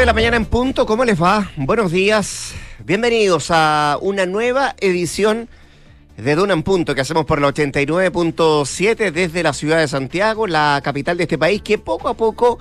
9 de la mañana en punto, ¿cómo les va? Buenos días, bienvenidos a una nueva edición de Duna en Punto que hacemos por la 89.7 desde la ciudad de Santiago, la capital de este país, que poco a poco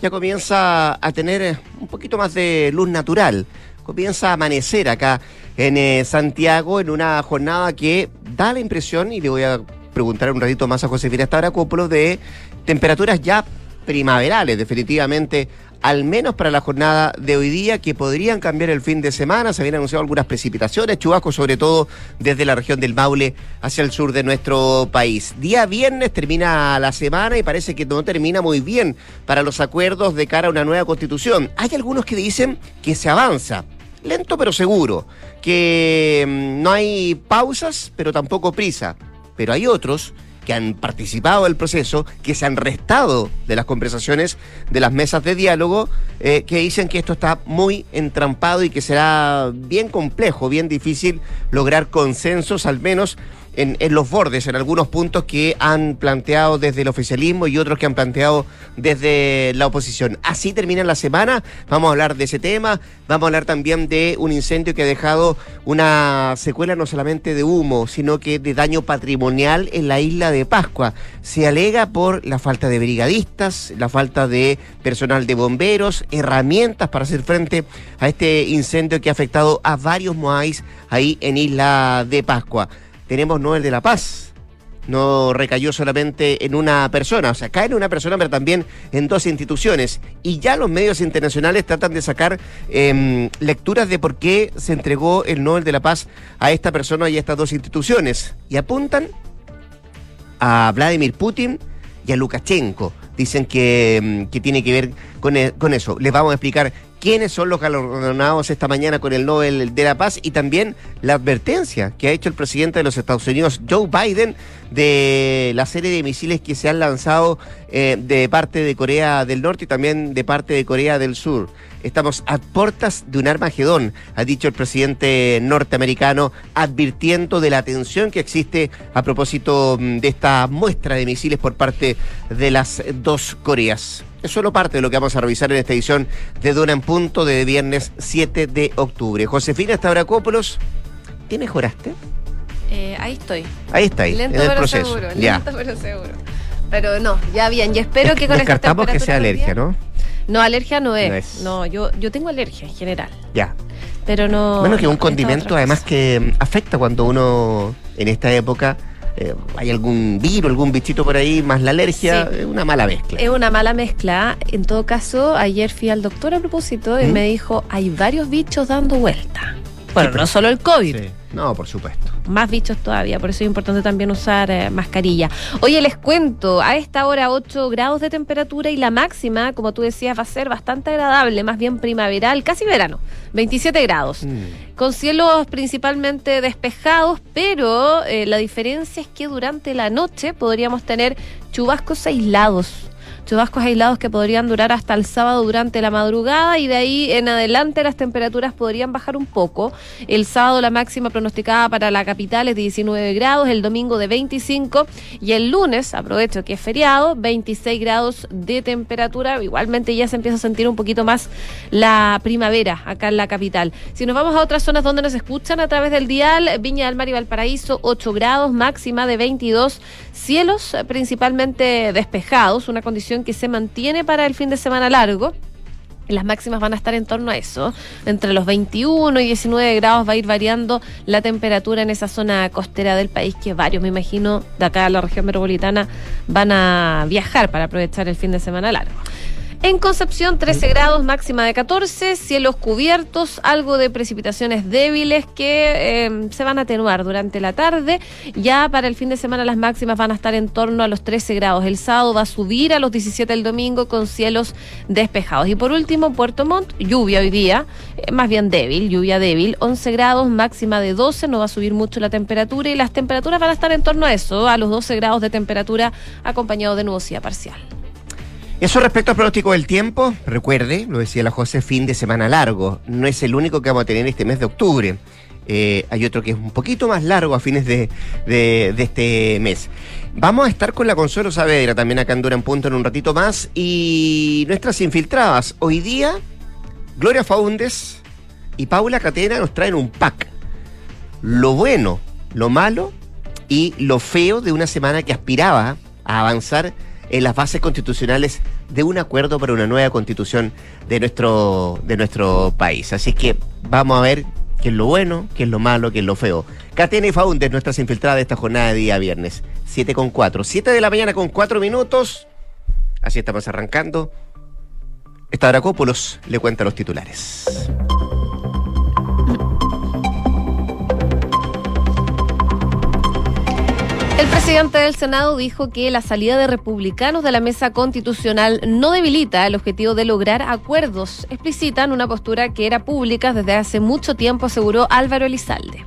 ya comienza a tener eh, un poquito más de luz natural. Comienza a amanecer acá en eh, Santiago en una jornada que da la impresión, y le voy a preguntar un ratito más a Josefina Stavrakopoulos, de temperaturas ya primaverales, definitivamente al menos para la jornada de hoy día, que podrían cambiar el fin de semana. Se habían anunciado algunas precipitaciones, chubascos, sobre todo desde la región del Maule hacia el sur de nuestro país. Día viernes termina la semana y parece que no termina muy bien para los acuerdos de cara a una nueva constitución. Hay algunos que dicen que se avanza. Lento pero seguro, que mm, no hay pausas pero tampoco prisa. Pero hay otros que han participado del proceso, que se han restado de las conversaciones de las mesas de diálogo, eh, que dicen que esto está muy entrampado y que será bien complejo, bien difícil lograr consensos, al menos en, los bordes, en algunos puntos que han planteado desde el oficialismo y otros que han planteado desde la oposición. Así termina la semana, vamos a hablar de ese tema, vamos a hablar también de un incendio que ha dejado una secuela no solamente de humo, sino que de daño patrimonial en la isla de Pascua. Se alega por la falta de brigadistas, la falta de personal de bomberos, herramientas para hacer frente a este incendio que ha afectado a varios moáis ahí en Isla de Pascua tenemos Nobel de la Paz. No recayó solamente en una persona, o sea, cae en una persona, pero también en dos instituciones. Y ya los medios internacionales tratan de sacar em, lecturas de por qué se entregó el Nobel de la Paz a esta persona y a estas dos instituciones. Y apuntan a Vladimir Putin y a Lukashenko. Dicen que, em, que tiene que ver con, e, con eso. Les vamos a explicar quiénes son los galardonados esta mañana con el Nobel de la Paz y también la advertencia que ha hecho el presidente de los Estados Unidos, Joe Biden, de la serie de misiles que se han lanzado eh, de parte de Corea del Norte y también de parte de Corea del Sur. Estamos a puertas de un Armagedón, ha dicho el presidente norteamericano, advirtiendo de la tensión que existe a propósito mm, de esta muestra de misiles por parte de las dos Coreas. Es solo parte de lo que vamos a revisar en esta edición de Duna en Punto de viernes 7 de octubre. Josefina Stavrakopoulos, ¿qué mejoraste? Eh, ahí estoy. Ahí está, ahí, lento en el pero Seguro, Lento pero seguro. Pero no, ya bien. Y espero que con Descartamos que sea alergia, ¿no? No, alergia no es. No, yo, yo tengo alergia en general. Ya. Pero no. Bueno, que un condimento además que afecta cuando uno en esta época eh, hay algún virus, algún bichito por ahí, más la alergia, es una mala mezcla. Es una mala mezcla. En todo caso, ayer fui al doctor a propósito y ¿Mm? me dijo, hay varios bichos dando vuelta. Bueno, no solo el COVID. No, por supuesto. Más bichos todavía, por eso es importante también usar eh, mascarilla. Oye, les cuento, a esta hora 8 grados de temperatura y la máxima, como tú decías, va a ser bastante agradable, más bien primaveral, casi verano, 27 grados. Mm. Con cielos principalmente despejados, pero eh, la diferencia es que durante la noche podríamos tener chubascos aislados chubascos aislados que podrían durar hasta el sábado durante la madrugada y de ahí en adelante las temperaturas podrían bajar un poco. El sábado la máxima pronosticada para la capital es de 19 grados, el domingo de 25 y el lunes, aprovecho que es feriado, 26 grados de temperatura. Igualmente ya se empieza a sentir un poquito más la primavera acá en la capital. Si nos vamos a otras zonas donde nos escuchan a través del dial, Viña del Mar y Valparaíso, 8 grados, máxima de 22, cielos principalmente despejados, una condición que se mantiene para el fin de semana largo. Las máximas van a estar en torno a eso. Entre los 21 y 19 grados va a ir variando la temperatura en esa zona costera del país, que varios, me imagino, de acá a la región metropolitana van a viajar para aprovechar el fin de semana largo. En Concepción, 13 grados, máxima de 14, cielos cubiertos, algo de precipitaciones débiles que em, se van a atenuar durante la tarde. Ya para el fin de semana las máximas van a estar en torno a los 13 grados. El sábado va a subir a los 17 el domingo con cielos despejados. Y por último, Puerto Montt, lluvia hoy día, eh, más bien débil, lluvia débil, 11 grados, máxima de 12, no va a subir mucho la temperatura y las temperaturas van a estar en torno a eso, a los 12 grados de temperatura acompañado de nubosidad parcial. Eso respecto al pronóstico del tiempo, recuerde, lo decía la José, fin de semana largo. No es el único que vamos a tener este mes de octubre. Eh, hay otro que es un poquito más largo a fines de, este mes. Vamos a estar con la Consuelo Saavedra también acá en Dura en Punto en un ratito más. Y nuestras infiltradas. Hoy día Gloria Faúndes y Paula Catena nos traen un pack. Lo bueno, lo malo y lo feo de una semana que aspiraba a avanzar en las bases constitucionales de un acuerdo para una nueva constitución de nuestro, de nuestro país. Así que vamos a ver qué es lo bueno, qué es lo malo, qué es lo feo. Catena y Faúndes, nuestras infiltradas de esta jornada de día viernes. 7 con 4. 7 de la mañana con 4 minutos. Así estamos arrancando. Esta Dracópolos le cuenta los titulares. El presidente del Senado dijo que la salida de republicanos de la mesa constitucional no debilita el objetivo de lograr acuerdos. Explicitan una postura que era pública desde hace mucho tiempo, aseguró Álvaro Elizalde.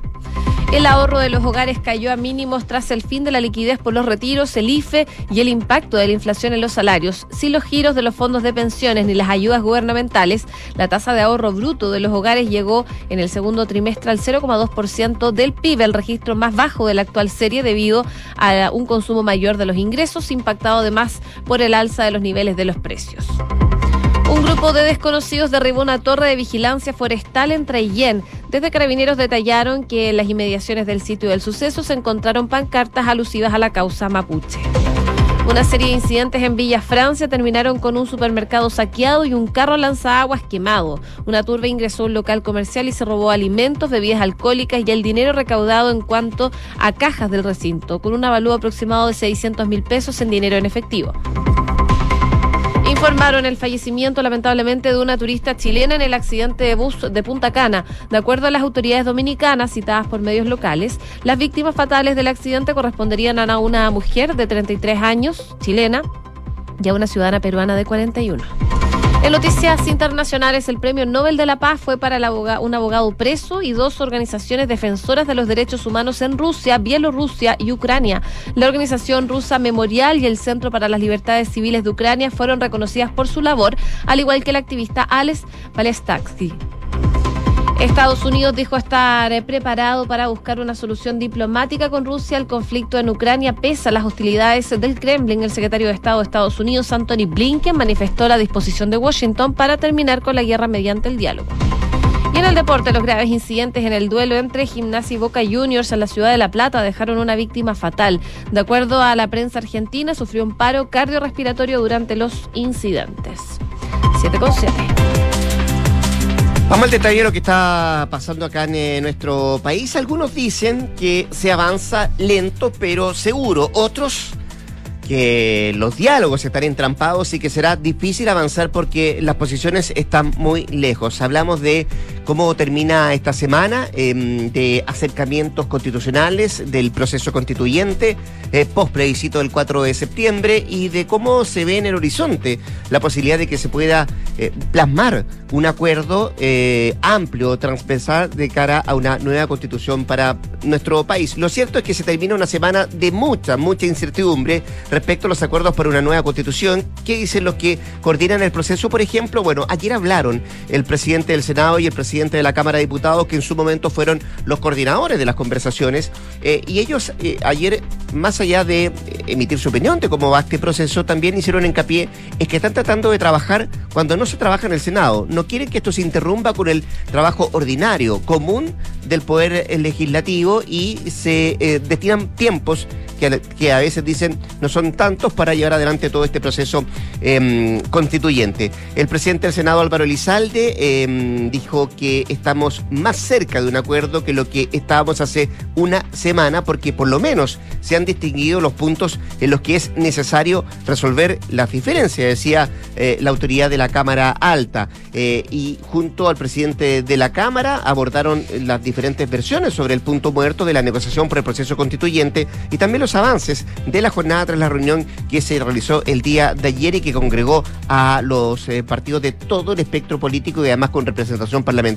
El ahorro de los hogares cayó a mínimos tras el fin de la liquidez por los retiros, el IFE y el impacto de la inflación en los salarios. Sin los giros de los fondos de pensiones ni las ayudas gubernamentales, la tasa de ahorro bruto de los hogares llegó en el segundo trimestre al 0,2% del PIB, el registro más bajo de la actual serie debido a un consumo mayor de los ingresos, impactado además por el alza de los niveles de los precios. Un grupo de desconocidos derribó una torre de vigilancia forestal en Traillén. Desde Carabineros detallaron que en las inmediaciones del sitio del suceso se encontraron pancartas alusivas a la causa mapuche. Una serie de incidentes en Villa Francia terminaron con un supermercado saqueado y un carro lanzaguas quemado. Una turba ingresó a un local comercial y se robó alimentos, bebidas alcohólicas y el dinero recaudado en cuanto a cajas del recinto, con un avalúo aproximado de 600 mil pesos en dinero en efectivo. Informaron el fallecimiento lamentablemente de una turista chilena en el accidente de bus de Punta Cana. De acuerdo a las autoridades dominicanas citadas por medios locales, las víctimas fatales del accidente corresponderían a una mujer de 33 años, chilena, y a una ciudadana peruana de 41. En noticias internacionales, el Premio Nobel de la Paz fue para un abogado preso y dos organizaciones defensoras de los derechos humanos en Rusia, Bielorrusia y Ucrania. La organización rusa Memorial y el Centro para las Libertades Civiles de Ucrania fueron reconocidas por su labor, al igual que el activista Alex Palestaksky. Estados Unidos dijo estar eh, preparado para buscar una solución diplomática con Rusia al conflicto en Ucrania, pese a las hostilidades del Kremlin. El secretario de Estado de Estados Unidos, Anthony Blinken, manifestó la disposición de Washington para terminar con la guerra mediante el diálogo. Y en el deporte, los graves incidentes en el duelo entre Gimnasia y Boca Juniors en la ciudad de La Plata dejaron una víctima fatal. De acuerdo a la prensa argentina, sufrió un paro cardiorrespiratorio durante los incidentes. 7 con 7. Vamos al detalle de lo que está pasando acá en eh, nuestro país. Algunos dicen que se avanza lento pero seguro. Otros que los diálogos están entrampados y que será difícil avanzar porque las posiciones están muy lejos. Hablamos de cómo termina esta semana, em, de acercamientos constitucionales, del proceso constituyente, eh, post plebiscito del 4 de septiembre y de cómo se ve en el horizonte la posibilidad de que se pueda eh, plasmar un acuerdo eh, amplio, transversal de cara a una nueva constitución para nuestro país. Lo cierto es que se termina una semana de mucha, mucha incertidumbre respecto a los acuerdos para una nueva constitución. ¿Qué dicen los que coordinan el proceso? Por ejemplo, bueno, ayer hablaron el presidente del Senado y el presidente de la Cámara de Diputados, que en su momento fueron los coordinadores de las conversaciones, eh, y ellos eh, ayer, más allá de eh, emitir su opinión de cómo va este proceso, también hicieron hincapié en que están tratando de trabajar cuando no se trabaja en el Senado. No quieren que esto se interrumpa con el trabajo ordinario, común del Poder Legislativo y se destinan tiempos que a, veces dicen no son tantos para llevar adelante todo este proceso em, constituyente. El presidente del Senado, Álvaro Elizalde, em, dijo que estamos más cerca de un acuerdo que lo que estábamos hace una semana, porque por lo menos se han distinguido los puntos en los que es necesario resolver las diferencias, decía eh, la autoridad de la Cámara Alta. Eh, y junto al presidente de la Cámara abordaron las diferentes versiones sobre el punto muerto de la negociación por el proceso constituyente y también los avances de la jornada tras la reunión que se realizó el día de ayer y que congregó a los eh, partidos de todo el espectro político y además con representación parlamentaria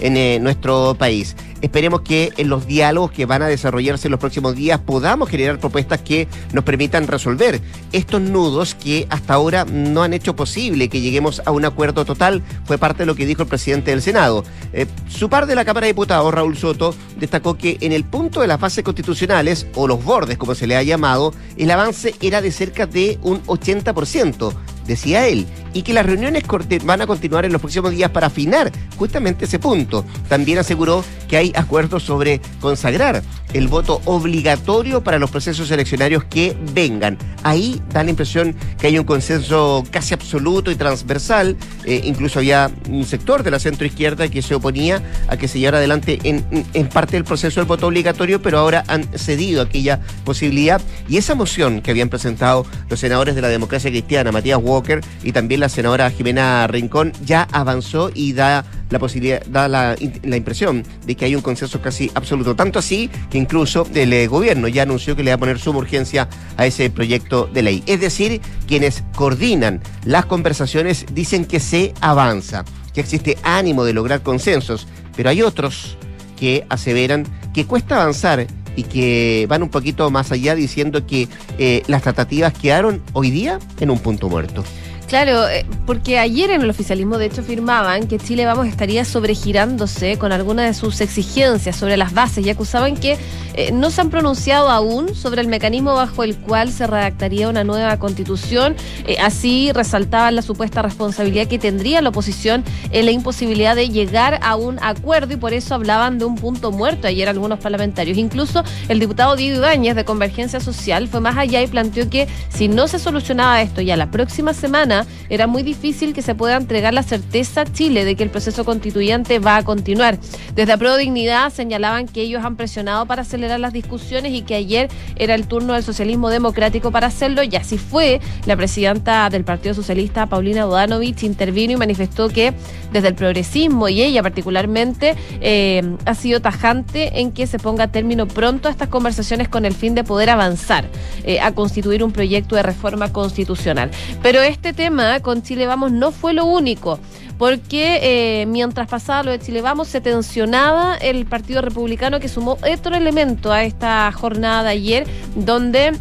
en eh, nuestro país. Esperemos que en los diálogos que van a desarrollarse en los próximos días podamos generar propuestas que nos permitan resolver estos nudos que hasta ahora no han hecho posible que lleguemos a un acuerdo total. Fue parte de lo que dijo el presidente del Senado. Eh, su par de la Cámara de Diputados, Raúl Soto, destacó que en el punto de las fases constitucionales o los bordes, como se le ha llamado, el avance era de cerca de un 80%, decía él, y que las reuniones van a continuar en los próximos días para afinar justamente ese punto. También aseguró que hay acuerdos sobre consagrar el voto obligatorio para los procesos eleccionarios que vengan. Ahí da la impresión que hay un consenso casi absoluto y transversal. Eh, incluso había un sector de la centroizquierda que se oponía a que se llevara adelante en, en parte del proceso del voto obligatorio, pero ahora han cedido aquella posibilidad. Y esa moción que habían presentado los senadores de la democracia cristiana, Matías Walker, y también la senadora Jimena Rincón, ya avanzó y da la posibilidad, da la, impresión de que hay un consenso casi absoluto. Tanto así que incluso el eh, gobierno ya anunció que le va a poner suma urgencia a ese proyecto de ley. Es decir, quienes coordinan las conversaciones dicen que se avanza, que existe ánimo de lograr consensos, pero hay otros que aseveran que cuesta avanzar y que van un poquito más allá diciendo que eh, las tratativas quedaron hoy día en un punto muerto. Claro, eh, porque ayer en el oficialismo de hecho firmaban que Chile Vamos estaría sobregirándose con algunas de sus exigencias sobre las bases y acusaban que eh, no se han pronunciado aún sobre el mecanismo bajo el cual se redactaría una nueva constitución. Eh, así resaltaban la supuesta responsabilidad que tendría la oposición en la imposibilidad de llegar a un acuerdo y por eso hablaban de un punto muerto ayer algunos parlamentarios. Incluso el diputado Diego Ibáñez de Convergencia Social fue más allá y planteó que si no se solucionaba esto ya la próxima semana, era muy difícil que se pueda entregar la certeza a Chile de que el proceso constituyente va a continuar. Desde Apro Dignidad señalaban que ellos han presionado para acelerar las discusiones y que ayer era el turno del socialismo democrático para hacerlo y así fue. La presidenta del Partido Socialista, Paulina Bodanovich, intervino y manifestó que desde el progresismo y ella particularmente eh, ha sido tajante en que se ponga término pronto a estas conversaciones con el fin de poder avanzar eh, a constituir un proyecto de reforma constitucional. Pero este tema con Chile Vamos no fue lo único porque eh, mientras pasaba lo de Chile Vamos se tensionaba el Partido Republicano que sumó otro elemento a esta jornada de ayer donde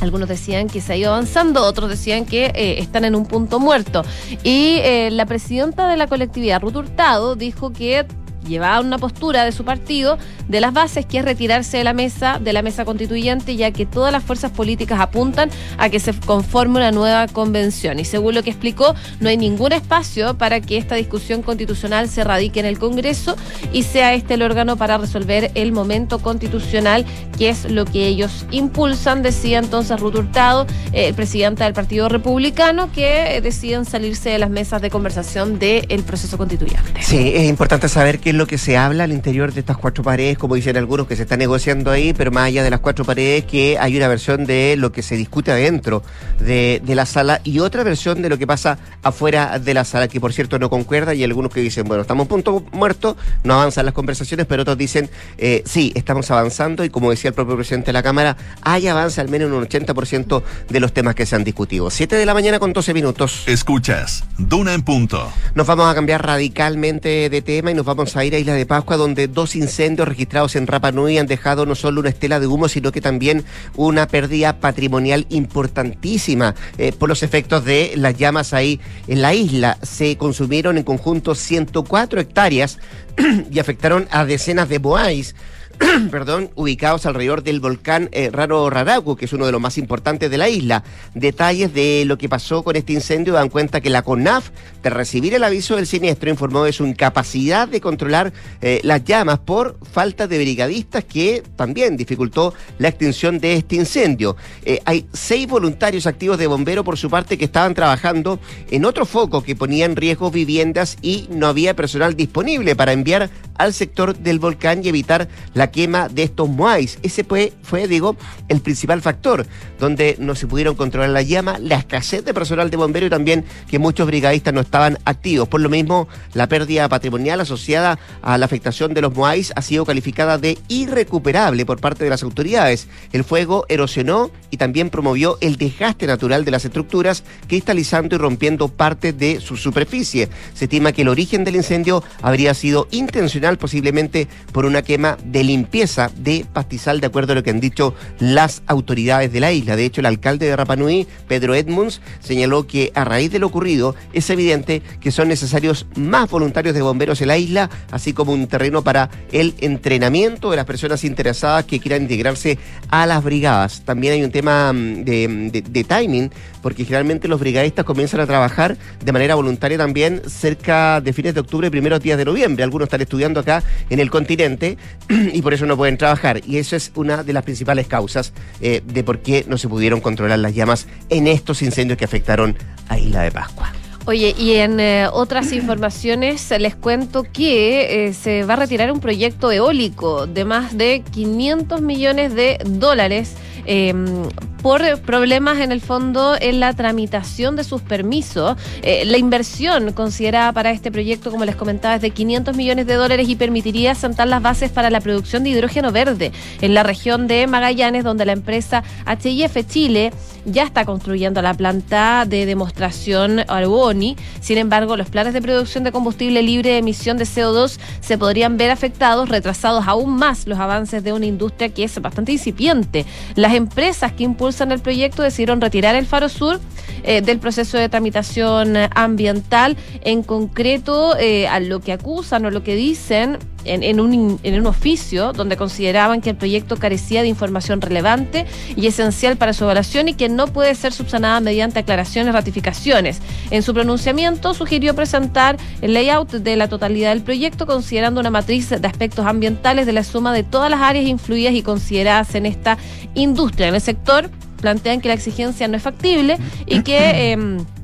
algunos decían que se ha ido avanzando, otros decían que eh, están en un punto muerto. Y eh, la presidenta de la colectividad, Ruth Hurtado, dijo que llevaba una postura de su partido de las bases, que es retirarse de la mesa, de la mesa constituyente, ya que todas las fuerzas políticas apuntan a que se conforme una nueva convención. Y según lo que explicó, no hay ningún espacio para que esta discusión constitucional se radique en el Congreso y sea este el órgano para resolver el momento constitucional, que es lo que ellos impulsan, decía entonces Ruth Hurtado, eh, presidenta del Partido Republicano, que deciden salirse de las mesas de conversación del proceso constituyente. Sí, es importante saber que lo que se habla al interior de estas cuatro paredes, como dicen algunos que se está negociando ahí, pero más allá de las cuatro paredes, que hay una versión de lo que se discute adentro de, la sala y otra versión de lo que pasa afuera de la sala, que por cierto no concuerda, y algunos que dicen, bueno, estamos en punto muerto, no avanzan las conversaciones, pero otros dicen, eh, sí, estamos avanzando y como decía el propio presidente de la Cámara, hay avance al menos en un 80% de los temas que se han discutido. Siete de la mañana con 12 minutos. Escuchas, Duna en punto. Nos vamos a cambiar radicalmente de tema y nos vamos a ir Isla de Pascua, donde dos incendios registrados en Rapa Nui han dejado no solo una estela de humo, sino que también una pérdida patrimonial importantísima eh, por los efectos de las llamas ahí en la isla. Se consumieron en conjunto 104 hectáreas y afectaron a decenas de boáis. perdón, ubicados alrededor del volcán eh, Raro Raragu, que es uno de los más importantes de la isla. Detalles de lo que pasó con este incendio dan cuenta que la CONAF, de recibir el aviso del siniestro, informó de su incapacidad de controlar eh, las llamas por falta de brigadistas que también dificultó la extinción de este incendio. Eh, hay seis voluntarios activos de bombero por su parte que estaban trabajando en otro foco que ponía en riesgo viviendas y no había personal disponible para enviar al sector del volcán y evitar la quema de estos moais. Ese fue, fue, digo, el principal factor, donde no se pudieron controlar la llama, la escasez de personal de bombero y también que muchos brigadistas no estaban activos. Por lo mismo, la pérdida patrimonial asociada a la afectación de los moais ha sido calificada de irrecuperable por parte de las autoridades. El fuego erosionó y también promovió el desgaste natural de las estructuras, cristalizando y rompiendo parte de su superficie. Se estima que el origen del incendio habría sido intencional posiblemente por una quema de limpieza de pastizal, de acuerdo a lo que han dicho las autoridades de la isla. De hecho, el alcalde de Rapanui, Pedro Edmunds, señaló que a raíz de lo ocurrido es evidente que son necesarios más voluntarios de bomberos en la isla, así como un terreno para el entrenamiento de las personas interesadas que quieran integrarse a las brigadas. También hay un tema mm, de, de timing, porque generalmente los brigadistas comienzan a trabajar de manera voluntaria también cerca de fines de octubre, primeros días de noviembre. Algunos están estudiando acá en el continente y por eso no pueden trabajar. Y eso es una de las principales causas eh, de por qué no se pudieron controlar las llamas en estos incendios que afectaron a Isla de Pascua. Oye, y en eh, otras informaciones les cuento que eh, se va a retirar un proyecto eólico de más de 500 millones de dólares Em, por problemas en el fondo en la tramitación de sus permisos. Eh, la inversión considerada para este proyecto, como les comentaba, es de 500 millones de dólares y permitiría sentar las bases para la producción de hidrógeno verde en la región de Magallanes, donde la empresa HIF Chile ya está construyendo la planta de demostración Arboni. Sin embargo, los planes de producción de combustible libre de emisión de CO2 se podrían ver afectados, retrasados aún más los avances de una industria que es bastante incipiente. Las empresas que impulsan el proyecto decidieron retirar el Faro Sur eh, del proceso de tramitación ambiental. En concreto, eh, a lo que acusan o lo que dicen en, un, en un oficio donde consideraban que el proyecto carecía de información relevante y esencial para su evaluación y que no puede ser subsanada mediante aclaraciones, ratificaciones. En su pronunciamiento sugirió presentar el layout de la totalidad del proyecto considerando una matriz de aspectos ambientales de la suma de todas las áreas influidas y consideradas en esta industria. En el sector plantean que la exigencia no es factible y que... Em,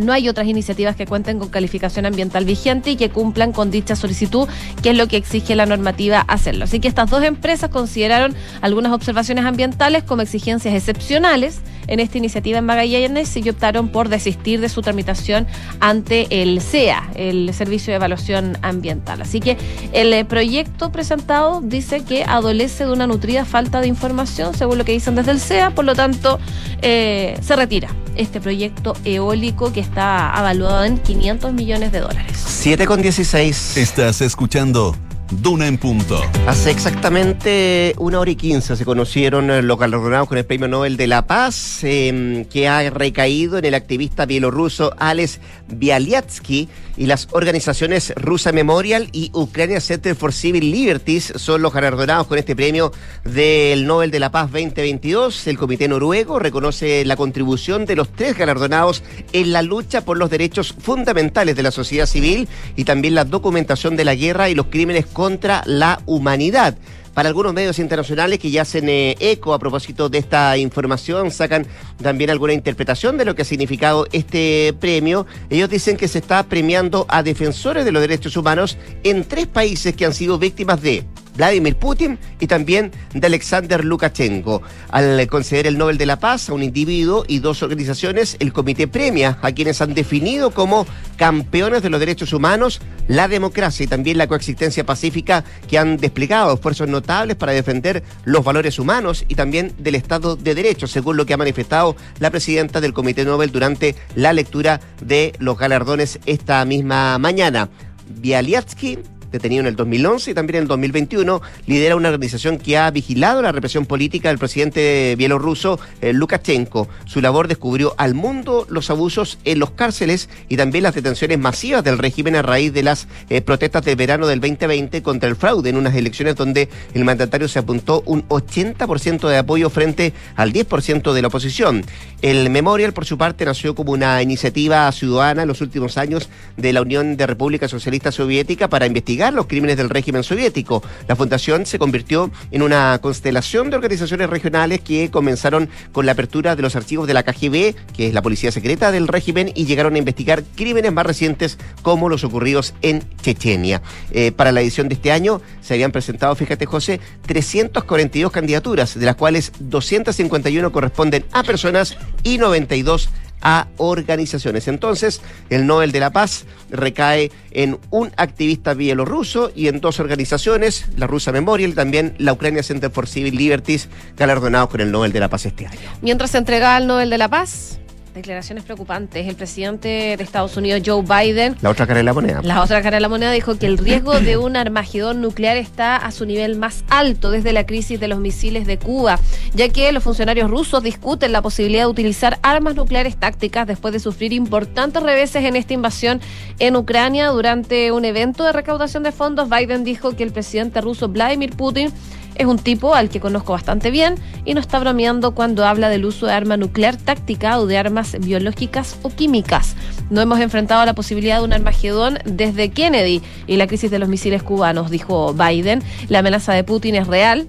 no hay otras iniciativas que cuenten con calificación ambiental vigente y que cumplan con dicha solicitud, que es lo que exige la normativa hacerlo. Así que estas dos empresas consideraron algunas observaciones ambientales como exigencias excepcionales en esta iniciativa en Magallanes y optaron por desistir de su tramitación ante el CEA, el Servicio de Evaluación Ambiental. Así que el eh, proyecto presentado dice que adolece de una nutrida falta de información, según lo que dicen desde el CEA, por lo tanto eh, se retira este proyecto eólico que está evaluado en 500 millones de dólares. 7 con 16. Estás escuchando Duna en punto. Hace exactamente una hora y quince se conocieron eh, los galardonados con el Premio Nobel de la Paz, em, que ha recaído en el activista bielorruso Alex Bialyatsky y las organizaciones Rusa Memorial y Ucrania Center for Civil Liberties son los galardonados con este premio del Nobel de la Paz 2022. El Comité Noruego reconoce la contribución de los tres galardonados en la lucha por los derechos fundamentales de la sociedad civil y también la documentación de la guerra y los crímenes contra la humanidad. Para algunos medios internacionales que ya hacen eh, eco a propósito de esta información, sacan también alguna interpretación de lo que ha significado este premio. Ellos dicen que se está premiando a defensores de los derechos humanos en tres países que han sido víctimas de Vladimir Putin y también de Alexander Lukashenko. Al conceder el Nobel de la Paz a un individuo y dos organizaciones, el comité premia a quienes han definido como campeones de los derechos humanos, la democracia y también la coexistencia pacífica que han desplegado esfuerzos notables para defender los valores humanos y también del Estado de Derecho, según lo que ha manifestado la presidenta del Comité Nobel durante la lectura de los galardones esta misma mañana. Bialyatsky detenido en el 2011 y también en el 2021, lidera una organización que ha vigilado la represión política del presidente bielorruso eh, Lukashenko. Su labor descubrió al mundo los abusos en los cárceles y también las detenciones masivas del régimen a raíz de las eh, protestas del verano del 2020 contra el fraude en unas elecciones donde el mandatario se apuntó un 80% de apoyo frente al 10% de la oposición. El Memorial, por su parte, nació como una iniciativa ciudadana en los últimos años de la Unión de República Socialista Soviética para investigar los crímenes del régimen soviético. La fundación se convirtió en una constelación de organizaciones regionales que comenzaron con la apertura de los archivos de la KGB, que es la policía secreta del régimen, y llegaron a investigar crímenes más recientes como los ocurridos en Chechenia. Eh, para la edición de este año se habían presentado, fíjate José, 342 candidaturas, de las cuales 251 corresponden a personas y 92 a organizaciones. Entonces, el Nobel de la Paz recae en un activista bielorruso y en dos organizaciones, la Rusa Memorial y también la Ucrania Center for Civil Liberties, galardonados con el Nobel de la Paz este año. Mientras se entrega el Nobel de la Paz, declaraciones preocupantes. El presidente de Estados Unidos, Joe Biden, La otra cara de la moneda. la otra cara de la moneda, dijo que el riesgo de un armagedón nuclear está a su nivel más alto desde la crisis de los misiles de Cuba, ya que los funcionarios rusos discuten la posibilidad de utilizar armas nucleares tácticas después de sufrir importantes reveses en esta invasión en Ucrania. Durante un evento de recaudación de fondos, Biden dijo que el presidente ruso Vladimir Putin es un tipo al que conozco bastante bien y no está bromeando cuando habla del uso de arma nuclear táctica o de armas biológicas o químicas. No hemos enfrentado la posibilidad de un armagedón desde Kennedy y la crisis de los misiles cubanos, dijo Biden. La amenaza de Putin es real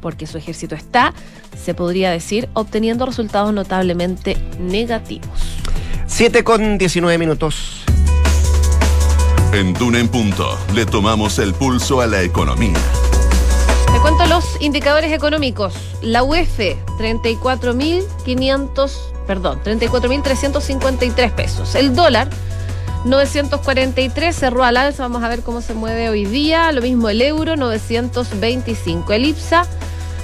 porque su ejército está, se podría decir, obteniendo resultados notablemente negativos. 7 con 19 minutos. En Duna en Punto le tomamos el pulso a la economía. Te cuento los indicadores económicos. La UEF, 34.500, perdón, 34.353 pesos. El dólar, 943, cerró al alza. Vamos a ver cómo se mueve hoy día. Lo mismo el euro, 925. El IPSA,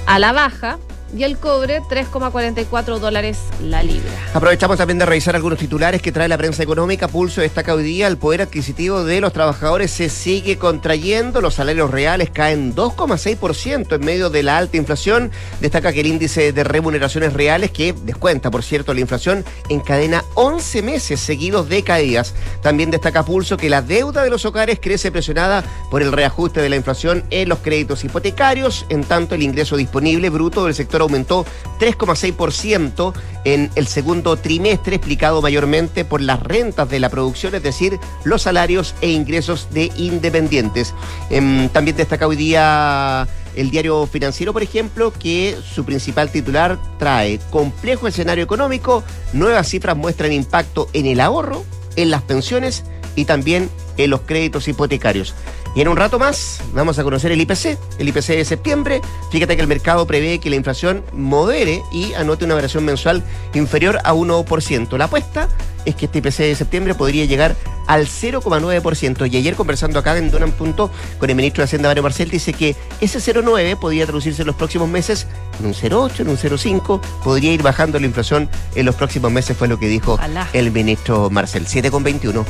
a la baja. Y el cobre, 3,44 dólares la libra. Aprovechamos también de revisar algunos titulares que trae la prensa económica. Pulso destaca hoy día el poder adquisitivo de los trabajadores se sigue contrayendo. Los salarios reales caen 2,6% en medio de la alta inflación. Destaca que el índice de remuneraciones reales, que descuenta, por cierto, la inflación, encadena 11 meses seguidos de caídas. También destaca Pulso que la deuda de los hogares crece presionada por el reajuste de la inflación en los créditos hipotecarios. En tanto, el ingreso disponible bruto del sector aumentó 3,6% en el segundo trimestre, explicado mayormente por las rentas de la producción, es decir, los salarios e ingresos de independientes. Em, también destaca hoy día el diario financiero, por ejemplo, que su principal titular trae complejo escenario económico, nuevas cifras muestran impacto en el ahorro, en las pensiones y también en los créditos hipotecarios. Y en un rato más vamos a conocer el IPC, el IPC de septiembre. Fíjate que el mercado prevé que la inflación modere y anote una variación mensual inferior a 1%. La apuesta es que este IPC de septiembre podría llegar al 0,9%. Y ayer conversando acá en Donan Punto con el ministro de Hacienda, Mario Marcel, dice que ese 0,9 podría traducirse en los próximos meses en un 0,8, en un 0,5. Podría ir bajando la inflación en los próximos meses, fue lo que dijo el ministro Marcel. 7,21.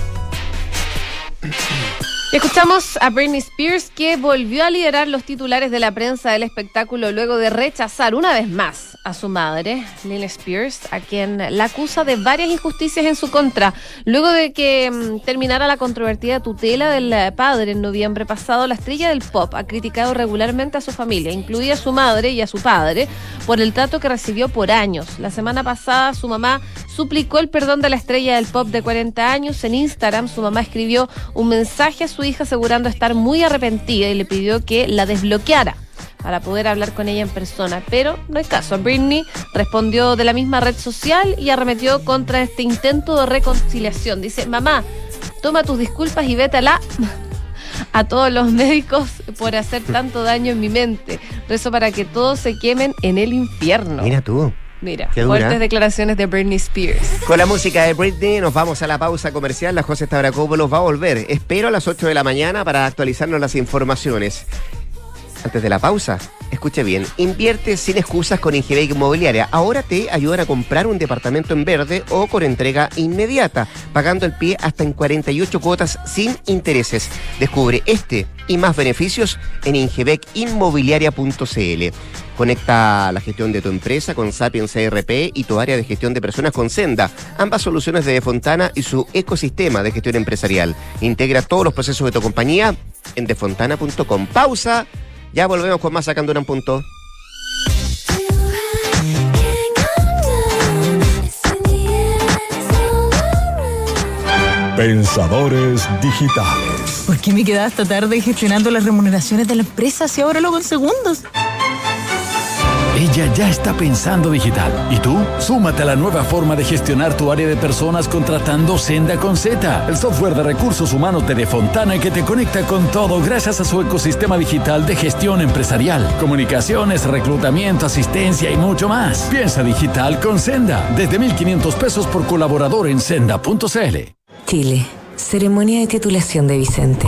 Escuchamos a Britney Spears que volvió a liderar los titulares de la prensa del espectáculo luego de rechazar una vez más a su madre, Lil Spears, a quien la acusa de varias injusticias en su contra. Luego de que mm, terminara la controvertida tutela del eh, padre en noviembre pasado, la estrella del pop ha criticado regularmente a su familia, incluida a su madre y a su padre, por el trato que recibió por años. La semana pasada su mamá suplicó el perdón de la estrella del pop de 40 años. En Instagram su mamá escribió un mensaje a su hija asegurando estar muy arrepentida y le pidió que la desbloqueara para poder hablar con ella en persona, pero no hay caso. Britney respondió de la misma red social y arremetió contra este intento de reconciliación. Dice, mamá, toma tus disculpas y vete a la... A todos los médicos por hacer tanto daño en mi mente. Rezo para que todos se quemen en el infierno. Mira tú. Mira, fuertes declaraciones de Britney Spears. Con la música de Britney nos vamos a la pausa comercial. La José Stavrakopoulos va a volver. Espero a las 8 de la mañana para actualizarnos las informaciones. Antes de la pausa, escuche bien, invierte sin excusas con Ingebec Inmobiliaria. Ahora te ayudan a comprar un departamento en verde o con entrega inmediata, pagando el pie hasta en 48 cuotas sin intereses. Descubre este y más beneficios en ingebecinmobiliaria.cl. Conecta la gestión de tu empresa con Sapiens ERP y tu área de gestión de personas con Senda, ambas soluciones de Defontana y su ecosistema de gestión empresarial. Integra todos los procesos de tu compañía en defontana.com. Pausa. Ya volvemos con más sacando un punto. Pensadores digitales. ¿Por qué me quedaba hasta tarde gestionando las remuneraciones de la empresa si ahora lo hago en segundos? Ella ya está pensando digital. ¿Y tú? Súmate a la nueva forma de gestionar tu área de personas contratando Senda con Z, el software de recursos humanos de Defontana que te conecta con todo gracias a su ecosistema digital de gestión empresarial, comunicaciones, reclutamiento, asistencia y mucho más. Piensa digital con Senda, desde 1.500 pesos por colaborador en senda.cl. Chile, ceremonia de titulación de Vicente.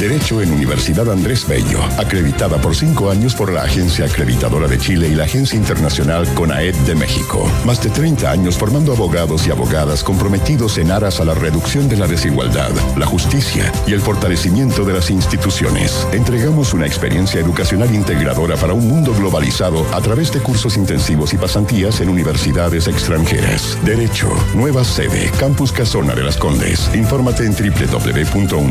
Derecho en Universidad Andrés Bello, acreditada por cinco años por la Agencia Acreditadora de Chile y la Agencia Internacional CONAED de México. Más de 30 años formando abogados y abogadas comprometidos en aras a la reducción de la desigualdad, la justicia y el fortalecimiento de las instituciones. Entregamos una experiencia educacional integradora para un mundo globalizado a través de cursos intensivos y pasantías en universidades extranjeras. Derecho, nueva sede, Campus Casona de las Condes. Infórmate en www.unav.cl.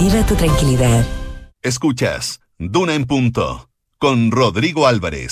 tu tranquilidad. Escuchas Duna en Punto con Rodrigo Álvarez.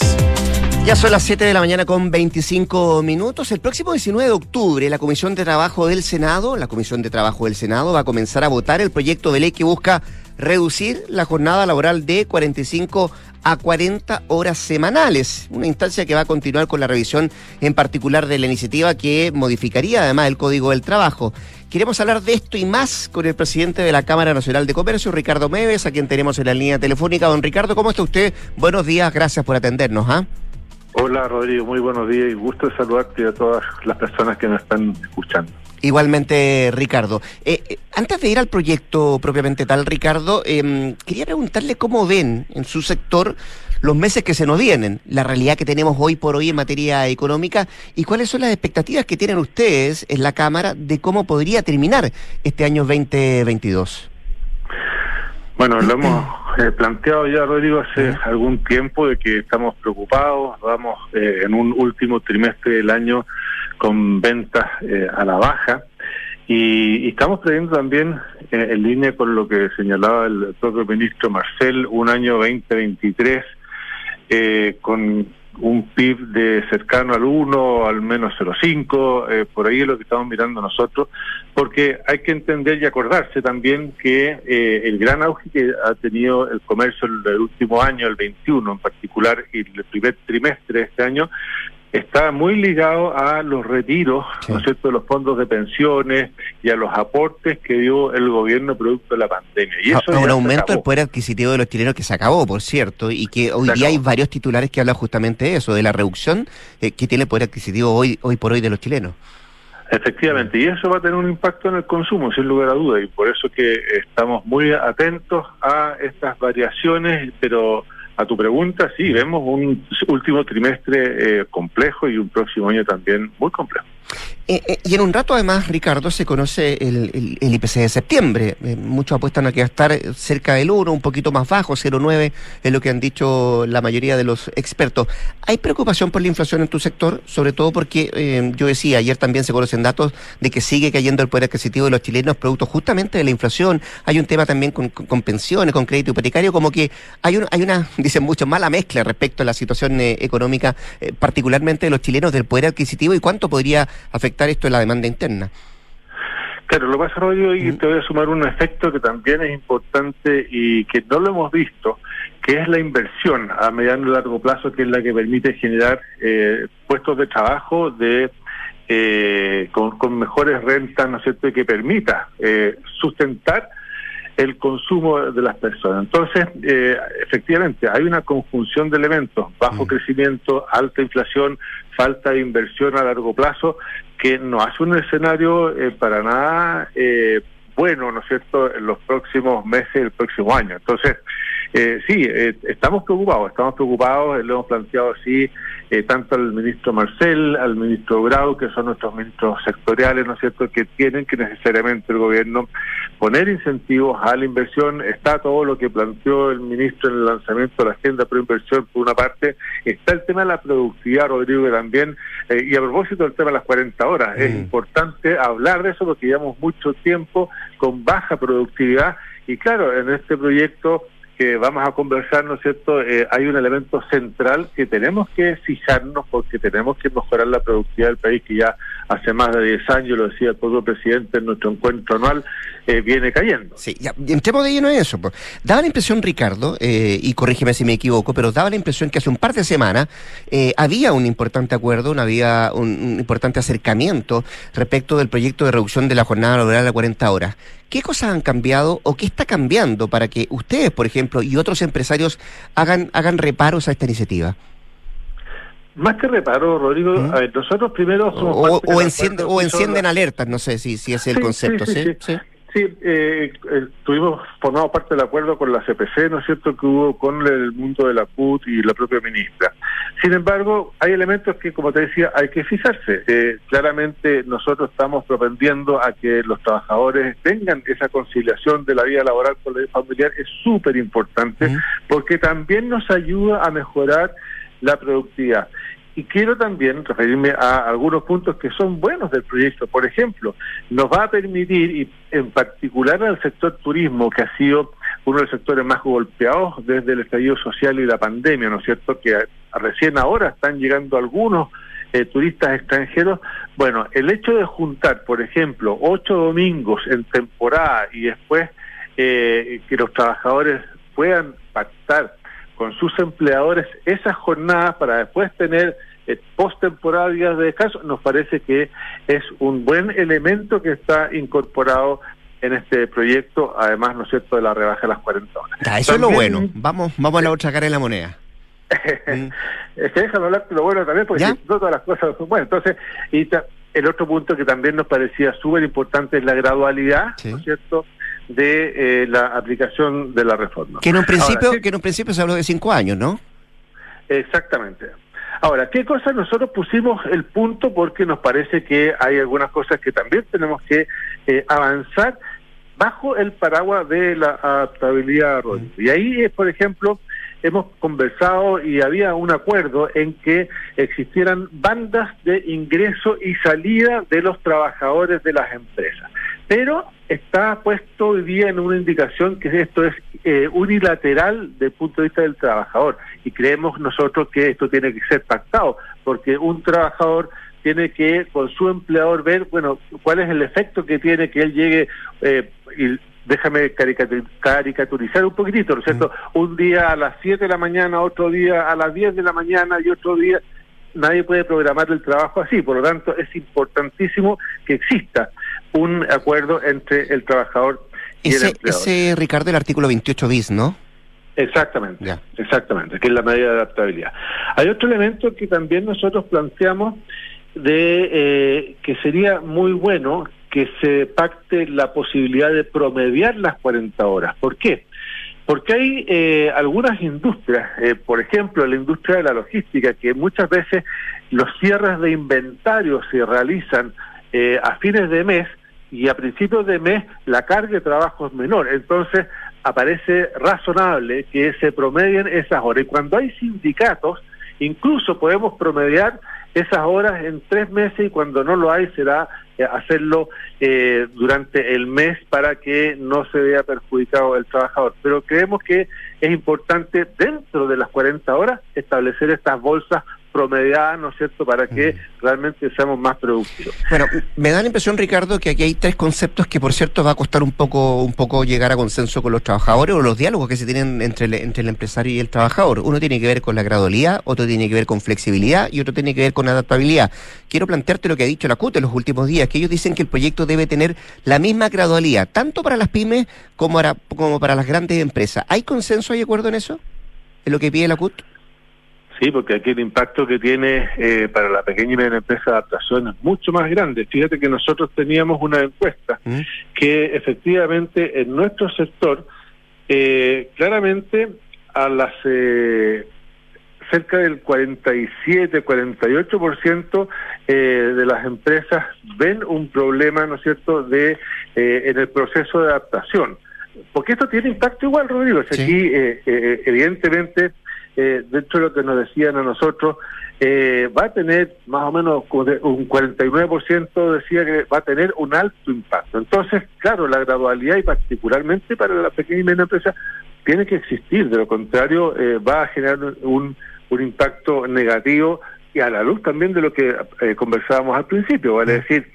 Ya son las 7 de la mañana con 25 minutos. El próximo 19 de octubre, la Comisión de Trabajo del Senado, la Comisión de Trabajo del Senado va a comenzar a votar el proyecto de ley que busca reducir la jornada laboral de 45 a 40 horas semanales, una instancia que va a continuar con la revisión en particular de la iniciativa que modificaría además el Código del Trabajo. Queremos hablar de esto y más con el presidente de la Cámara Nacional de Comercio, Ricardo Meves, a quien tenemos en la línea telefónica. Don Ricardo, ¿cómo está usted? Buenos días, gracias por atendernos. ¿ah? Hola Rodrigo, muy buenos días y gusto de saludarte a todas las personas que nos están escuchando. Igualmente, Ricardo. Eh, eh, antes de ir al proyecto propiamente tal, Ricardo, eh, quería preguntarle cómo ven en su sector los meses que se nos vienen, la realidad que tenemos hoy por hoy en materia económica y cuáles son las expectativas que tienen ustedes en la Cámara de cómo podría terminar este año 2022. Bueno, lo hemos eh, planteado ya, Rodrigo, hace algún tiempo de que estamos preocupados, vamos eh, en un último trimestre del año con ventas eh, a la baja y, y estamos previendo también, eh, en línea con lo que señalaba el propio ministro Marcel, un año 2023 eh, con un PIB de cercano al 1, al menos 0,5, eh, por ahí es lo que estamos mirando nosotros, porque hay que entender y acordarse también que eh, el gran auge que ha tenido el comercio en el último año, el 21 en particular, y el primer trimestre de este año, está muy ligado a los retiros, ¿no es cierto?, de los fondos de pensiones y a los aportes que dio el gobierno producto de la pandemia. Y eso a, ya un aumento del poder adquisitivo de los chilenos que se acabó, por cierto, y que hoy día hay varios titulares que hablan justamente de eso, de la reducción eh, que tiene el poder adquisitivo hoy, hoy por hoy de los chilenos. Efectivamente, y eso va a tener un impacto en el consumo, sin lugar a duda, y por eso que estamos muy atentos a estas variaciones, pero a tu pregunta, sí, vemos un último trimestre eh, complejo y un próximo año también muy complejo. Eh, eh, y en un rato, además, Ricardo, se conoce el, el- el IPC de septiembre. Eh, muchos apuestan a que va a estar cerca del 1, un poquito más bajo, 0,9, es lo que han dicho la mayoría de los expertos. ¿Hay preocupación por la inflación en tu sector? Sobre todo porque, eh, yo decía, ayer también se conocen datos de que sigue cayendo el poder adquisitivo de los chilenos producto justamente de la inflación. Hay un tema también con, con- pensiones, con crédito hipotecario, como que hay, un- hay una, dicen muchos, mala mezcla respecto a la situación eh, económica, particularmente de los chilenos, del poder adquisitivo y cuánto podría afectar esto en la demanda interna. Claro, lo que pasa, Rodrigo, y te voy a sumar un efecto que también es importante y que no lo hemos visto, que es la inversión a mediano y largo plazo, que es la que permite generar eh, puestos de trabajo de eh, con, con mejores rentas, ¿no es cierto?, y que permita eh, sustentar el consumo de las personas. Entonces, eh, efectivamente, hay una conjunción de elementos, bajo crecimiento, alta inflación, falta de inversión a largo plazo, que no hace un escenario eh, para nada eh, bueno, ¿no es cierto?, en los próximos meses, el próximo año. Entonces, eh, sí, eh, estamos preocupados, estamos preocupados, lo hemos planteado así, eh, tanto al ministro Marcel, al ministro Grau, que son nuestros ministros sectoriales, ¿no es cierto?, que tienen que necesariamente el gobierno poner incentivos a la inversión. Está todo lo que planteó el ministro en el lanzamiento de la agenda pro inversión, por una parte, está el tema de la productividad, Rodrigo, que también, eh, y a propósito del tema de las 40 horas, es Mm. importante hablar de eso porque llevamos mucho tiempo con baja productividad y claro, en este proyecto que vamos a conversar, ¿no es cierto? Eh, hay un elemento central que tenemos que fijarnos porque tenemos que mejorar la productividad del país que ya hace más de 10 años, lo decía el propio presidente en nuestro encuentro anual, eh, viene cayendo. Sí, ya, entremos de lleno en eso. Daba la impresión, Ricardo, eh, y corrígeme si me equivoco, pero daba la impresión que hace un par de semanas eh, había un importante acuerdo, un- había un importante acercamiento respecto del proyecto de reducción de la jornada laboral a 40 horas. ¿Qué cosas han cambiado o qué está cambiando para que ustedes, por ejemplo, y otros empresarios hagan, hagan reparos a esta iniciativa? Más que reparo, Rodrigo, a ver, nosotros primero somos O, o enciende- o encienden alertas, no sé si, si es el Sí, concepto, sí, ¿sí? sí, sí. Sí, eh, eh, tuvimos formado parte del acuerdo con la CPC, ¿no es cierto?, que hubo con el mundo de la CUT y la propia ministra. Sin embargo, hay elementos que, como te decía, hay que fijarse. Eh, claramente nosotros estamos propendiendo a que los trabajadores tengan esa conciliación de la vida laboral con la vida familiar, es súper importante, porque también nos ayuda a mejorar la productividad. Y quiero también referirme a algunos puntos que son buenos del proyecto. Por ejemplo, nos va a permitir, y en particular al sector turismo, que ha sido uno de los sectores más golpeados desde el estallido social y la pandemia, ¿no es cierto? Que recién ahora están llegando algunos eh, turistas extranjeros. Bueno, el hecho de juntar, por ejemplo, ocho domingos en temporada y después eh, que los trabajadores puedan pactar con sus empleadores esas jornadas para después tener eh, post-temporada días de descanso, nos parece que es un buen elemento que está incorporado en este proyecto, además, ¿no es cierto?, de la rebaja de las 40 horas. Ya, eso es lo bueno. Vamos, vamos a la otra cara de la moneda. es que déjame hablar de lo bueno también, porque ¿Ya? no todas las cosas son buenas. Entonces, y ta- el otro punto que también nos parecía súper importante es la gradualidad, ¿no es cierto?, de eh, la aplicación de la reforma. Que en un principio, Ahora, ¿qué- que en un principio se habló de cinco años, ¿no? Exactamente. Ahora, ¿qué cosas nosotros pusimos el punto? Porque nos parece que hay algunas cosas que también tenemos que eh, avanzar bajo el paraguas de la adaptabilidad, Rodrigo. Y ahí, eh, por ejemplo, hemos conversado y había un acuerdo en que existieran bandas de ingreso y salida de los trabajadores de las empresas. Pero está puesto hoy día en una indicación que esto es eh, unilateral desde el punto de vista del trabajador. Y creemos nosotros que esto tiene que ser pactado porque un trabajador tiene que con su empleador ver, bueno, cuál es el efecto que tiene que él llegue eh, y déjame caricatu- caricaturizar un poquitito, ¿no es cierto? Un día a las 7 de la mañana, otro día a las 10 de la mañana y otro día nadie puede programar el trabajo así, por lo tanto es importantísimo que exista un acuerdo entre el trabajador y el empleador. ese, Ricardo, el artículo 28 bis, ¿no? Exactamente, exactamente, que es la medida de adaptabilidad. Hay otro elemento que también nosotros planteamos de eh, que sería muy bueno que se pacte la posibilidad de promediar las 40 horas. ¿Por qué? Porque hay eh, algunas industrias, eh, por ejemplo, la industria de la logística, que muchas veces los cierres de inventario se realizan eh, a fines de mes y a principios de mes la carga de trabajo es menor. Entonces aparece razonable que se promedien esas horas. Y cuando hay sindicatos, incluso podemos promediar esas horas en tres meses y cuando no lo hay será eh, hacerlo eh, durante el mes para que no se vea perjudicado el trabajador. Pero creemos que es importante dentro de las 40 horas establecer estas bolsas promediadas, ¿no es cierto?, para que realmente seamos más productivos. Bueno, me da la impresión, Ricardo, que aquí hay tres conceptos que, por cierto, va a costar un poco, un poco llegar a consenso con los trabajadores o los diálogos que se tienen entre el, entre el empresario y el trabajador. Uno tiene que ver con la gradualidad, otro tiene que ver con flexibilidad y otro tiene que ver con adaptabilidad. Quiero plantearte lo que ha dicho la CUT en los últimos días, que ellos dicen que el proyecto debe tener la misma gradualidad, tanto para las pymes como para, como para las grandes empresas. ¿Hay consenso, hay acuerdo en eso? ¿En lo que pide la CUT? Sí, porque aquí el impacto que tiene eh, para la pequeña y mediana empresa de adaptación es mucho más grande. Fíjate que nosotros teníamos una encuesta ¿Mm? que efectivamente en nuestro sector, eh, claramente a las eh, cerca del 47, 48% eh, de las empresas ven un problema, ¿no es cierto?, de eh, en el proceso de adaptación. Porque esto tiene impacto igual, Rodrigo. Si Sí. Aquí, eh, eh, evidentemente, eh, dentro de lo que nos decían a nosotros, eh, va a tener más o menos un 49% decía que va a tener un alto impacto. Entonces, claro, la gradualidad y particularmente para la pequeña y mediana empresa tiene que existir, de lo contrario eh, va a generar un, un impacto negativo y a la luz también de lo que eh, conversábamos al principio, vale decir,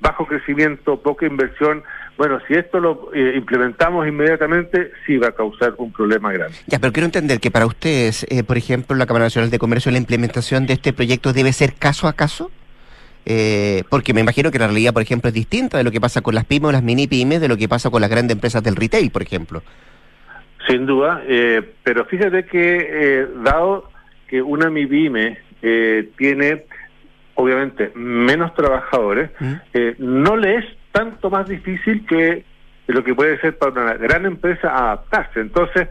bajo crecimiento, poca inversión. Bueno, si esto lo eh, implementamos inmediatamente, sí va a causar un problema grande. Ya, pero quiero entender que para ustedes, eh, por ejemplo, la Cámara Nacional de Comercio, la implementación de este proyecto debe ser caso a caso. Eh, porque me imagino que la realidad, por ejemplo, es distinta de lo que pasa con las pymes o las mini pymes, de lo que pasa con las grandes empresas del retail, por ejemplo. Sin duda, eh, pero fíjate que eh, dado que una MIPYME eh, tiene obviamente menos trabajadores, eh, no le es tanto más difícil que lo que puede ser para una gran empresa adaptarse. Entonces,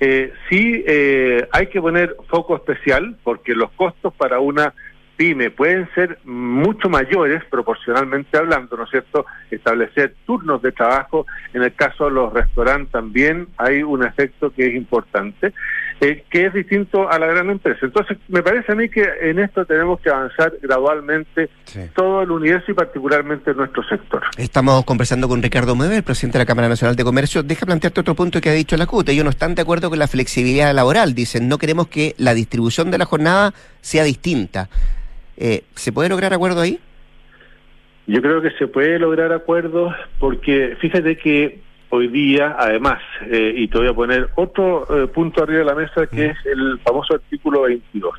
eh, sí eh, hay que poner foco especial porque los costos para una pyme pueden ser mucho mayores proporcionalmente hablando, ¿no es cierto? Establecer turnos de trabajo, en el caso de los restaurantes también hay un efecto que es importante, eh, que es distinto a la gran empresa. Entonces, me parece a mí que en esto tenemos que avanzar gradualmente todo el universo y particularmente nuestro sector. Estamos conversando con Ricardo Mueve, el presidente de la Cámara Nacional de Comercio. Deja plantearte otro punto que ha dicho la CUT. Ellos no están de acuerdo con la flexibilidad laboral. Dicen, no queremos que la distribución de la jornada sea distinta. Eh, ¿Se puede lograr acuerdo ahí? Yo creo que se puede lograr acuerdos porque fíjate que hoy día, además, eh, y te voy a poner otro eh, punto arriba de la mesa que es el famoso artículo 22.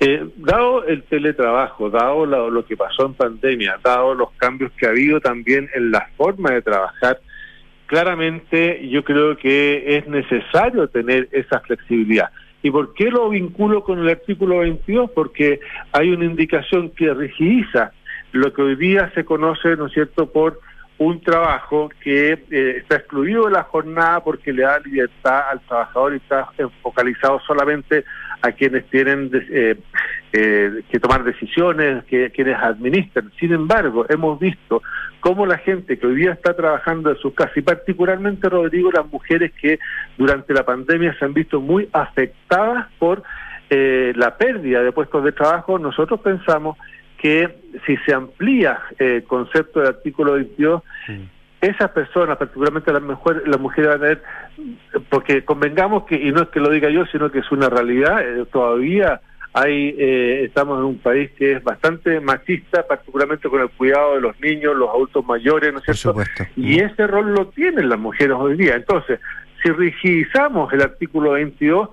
Eh, dado el teletrabajo, dado lo, lo que pasó en pandemia, dado los cambios que ha habido también en la forma de trabajar, claramente yo creo que es necesario tener esa flexibilidad. ¿Y por qué lo vinculo con el artículo 22? Porque hay una indicación que rigidiza lo que hoy día se conoce, ¿no es cierto?, por un trabajo que eh, está excluido de la jornada porque le da libertad al trabajador y está focalizado solamente a quienes tienen eh, eh, que tomar decisiones, que quienes administran. Sin embargo, hemos visto cómo la gente que hoy día está trabajando en sus casas, y particularmente, Rodrigo, las mujeres que durante la pandemia se han visto muy afectadas por eh, la pérdida de puestos de trabajo, nosotros pensamos que si se amplía eh, el concepto del artículo 22, esas personas, particularmente las, mujeres las mujeres van a tener, porque convengamos que, y no es que lo diga yo, sino que es una realidad, eh, todavía hay, eh, estamos en un país que es bastante machista, particularmente con el cuidado de los niños, los adultos mayores, ¿no es cierto? Y ese rol lo tienen las mujeres hoy día. Entonces, si rigidizamos el artículo 22,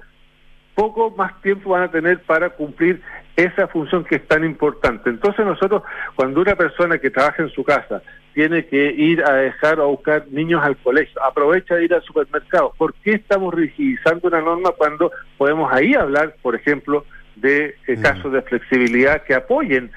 poco más tiempo van a tener para cumplir esa función que es tan importante. Entonces nosotros, cuando una persona que trabaja en su casa tiene que ir a dejar o buscar niños al colegio, aprovecha de ir al supermercado, ¿por qué estamos rigidizando una norma cuando podemos ahí hablar, por ejemplo, de eh, casos de flexibilidad que apoyen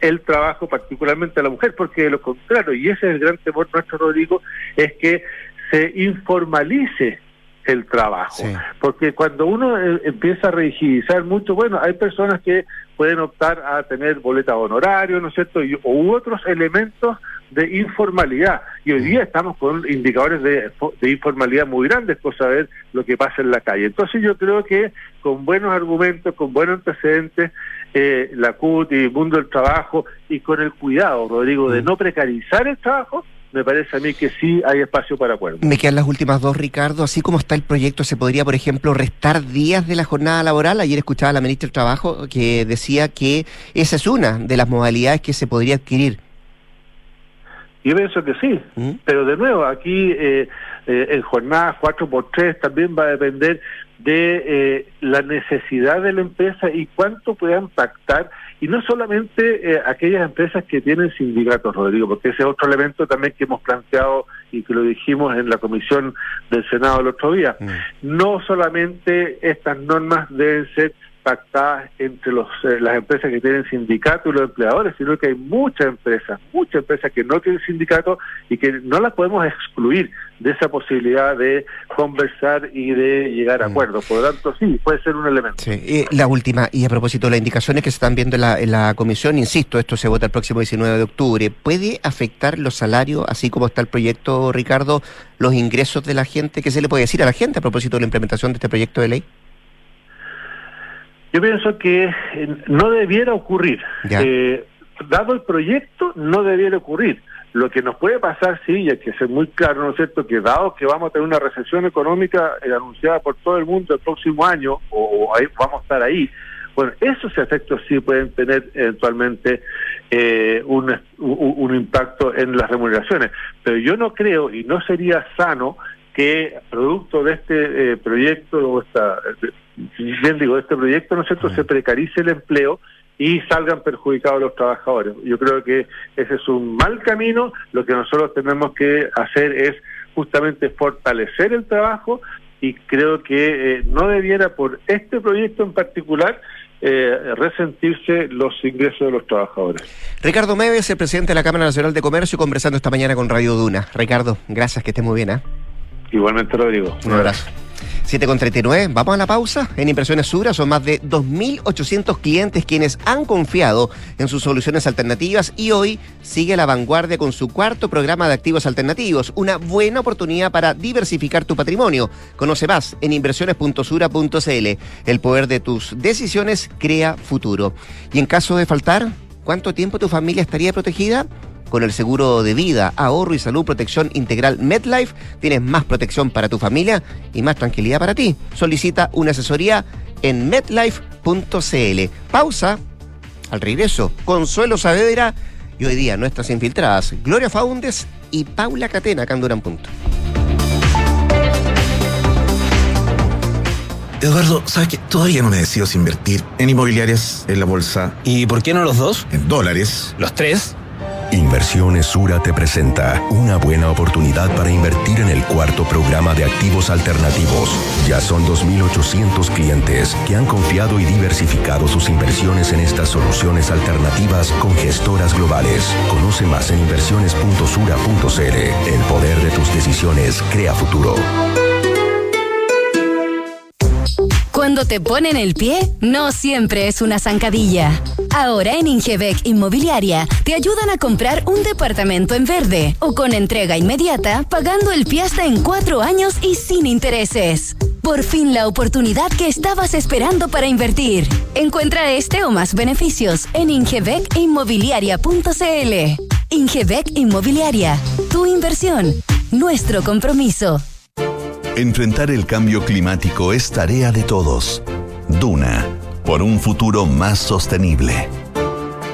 el trabajo, particularmente a la mujer? Porque de lo contrario, y ese es el gran temor nuestro, Rodrigo, es que se informalice el trabajo. Porque cuando uno eh, empieza a rigidizar mucho, bueno, hay personas que pueden optar a tener boleta honorario, ¿no es cierto? Y, u otros elementos de informalidad. Y hoy día estamos con indicadores de, de informalidad muy grandes por saber lo que pasa en la calle. Entonces yo creo que con buenos argumentos, con buenos antecedentes, eh, la CUT y el mundo del trabajo y con el cuidado, Rodrigo, de no precarizar el trabajo, me parece a mí que sí hay espacio para acuerdo. Me quedan las últimas dos, Ricardo. Así como está el proyecto, ¿se podría, por ejemplo, restar días de la jornada laboral? Ayer escuchaba a la ministra del Trabajo que decía que esa es una de las modalidades que se podría adquirir. Yo pienso que sí, pero de nuevo, aquí eh, eh, en jornadas 4x3 también va a depender de eh, la necesidad de la empresa y cuánto puedan pactar, y no solamente eh, aquellas empresas que tienen sindicatos, Rodrigo, porque ese es otro elemento también que hemos planteado y que lo dijimos en la comisión del Senado el otro día. No solamente estas normas deben ser pactadas entre los, eh, las empresas que tienen sindicato y los empleadores, sino que hay muchas empresas, muchas empresas que no tienen sindicato y que no las podemos excluir de esa posibilidad de conversar y de llegar a Mm. acuerdos. Por lo tanto, sí, puede ser un elemento. Sí, y la última, y a propósito de las indicaciones que se están viendo en la, en la comisión, insisto, esto se vota el próximo 19 de octubre, ¿puede afectar los salarios, así como está el proyecto, Ricardo, los ingresos de la gente? ¿Qué se le puede decir a la gente a propósito de la implementación de este proyecto de ley? Yo pienso que eh, no debiera ocurrir. Eh, dado el proyecto, no debiera ocurrir. Lo que nos puede pasar, sí, y hay que ser muy claro, ¿no es cierto?, que dado que vamos a tener una recesión económica eh, anunciada por todo el mundo el próximo año, o, o ahí, vamos a estar ahí, bueno, esos efectos sí pueden tener eventualmente eh, un, un, un impacto en las remuneraciones. Pero yo no creo, y no sería sano, que producto de este eh, proyecto, o esta, bien digo, de este proyecto, ¿no es cierto?, se precarice el empleo y salgan perjudicados los trabajadores. Yo creo que ese es un mal camino. Lo que nosotros tenemos que hacer es justamente fortalecer el trabajo y creo que eh, no debiera por este proyecto en particular eh, resentirse los ingresos de los trabajadores. Ricardo Meves, el presidente de la Cámara Nacional de Comercio, conversando esta mañana con Radio Duna. Ricardo, gracias, que estés muy bien. ¿eh? Igualmente, Rodrigo. Un abrazo. 7 con 39, vamos a la pausa. En Impresiones Sura son más de 2.800 clientes quienes han confiado en sus soluciones alternativas y hoy sigue la vanguardia con su cuarto programa de activos alternativos. Una buena oportunidad para diversificar tu patrimonio. Conoce más en inversiones.sura.cl. El poder de tus decisiones crea futuro. Y en caso de faltar, ¿cuánto tiempo tu familia estaría protegida? Con el seguro de vida, ahorro y salud protección integral MedLife tienes más protección para tu familia y más tranquilidad para ti. Solicita una asesoría en medlife.cl. Pausa. Al regreso, Consuelo Saavedra y hoy día nuestras infiltradas Gloria Faundes y Paula Catena, acá en Durán Punto. Eduardo, ¿sabes qué? Todavía no me decido si invertir en inmobiliarias, en la bolsa. ¿Y por qué no los dos? En dólares. ¿Los tres? Inversiones Sura te presenta una buena oportunidad para invertir en el cuarto programa de activos alternativos. Ya son 2.800 clientes que han confiado y diversificado sus inversiones en estas soluciones alternativas con gestoras globales. Conoce más en inversiones.sura.cl. El poder de tus decisiones crea futuro. Cuando te ponen el pie, no siempre es una zancadilla. Ahora en Ingebec Inmobiliaria te ayudan a comprar un departamento en verde o con entrega inmediata, pagando el pie hasta en cuatro años y sin intereses. Por fin la oportunidad que estabas esperando para invertir. Encuentra este o más beneficios en ingebecinmobiliaria.cl. Ingebec Inmobiliaria, tu inversión, nuestro compromiso. Enfrentar el cambio climático es tarea de todos. Duna, por un futuro más sostenible.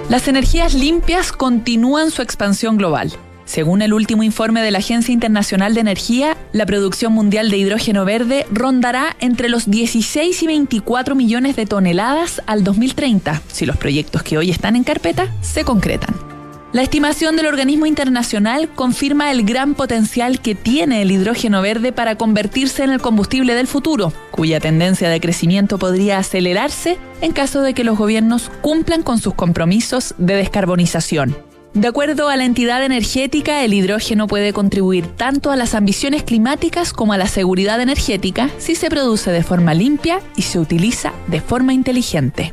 Las energías limpias continúan su expansión global. Según el último informe de la Agencia Internacional de Energía, la producción mundial de hidrógeno verde rondará entre los 16 y 24 millones de toneladas al 2030, si los proyectos que hoy están en carpeta se concretan. La estimación del organismo internacional confirma el gran potencial que tiene el hidrógeno verde para convertirse en el combustible del futuro, cuya tendencia de crecimiento podría acelerarse en caso de que los gobiernos cumplan con sus compromisos de descarbonización. De acuerdo a la entidad energética, el hidrógeno puede contribuir tanto a las ambiciones climáticas como a la seguridad energética si se produce de forma limpia y se utiliza de forma inteligente.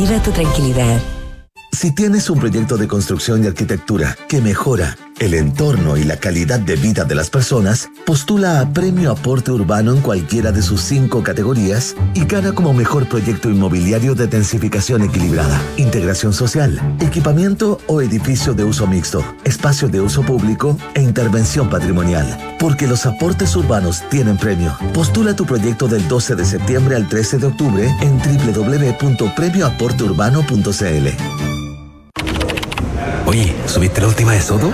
tu tranquilidad. Si tienes un proyecto de construcción y arquitectura que mejora, el entorno y la calidad de vida de las personas, postula a Premio Aporte Urbano en cualquiera de sus cinco categorías y gana como mejor proyecto inmobiliario de densificación equilibrada, integración social, equipamiento o edificio de uso mixto, espacio de uso público e intervención patrimonial. Porque los aportes urbanos tienen premio. Postula tu proyecto del 12 de septiembre al 13 de octubre en www.premioaporteurbano.cl. Oye, ¿subiste la última de Soto?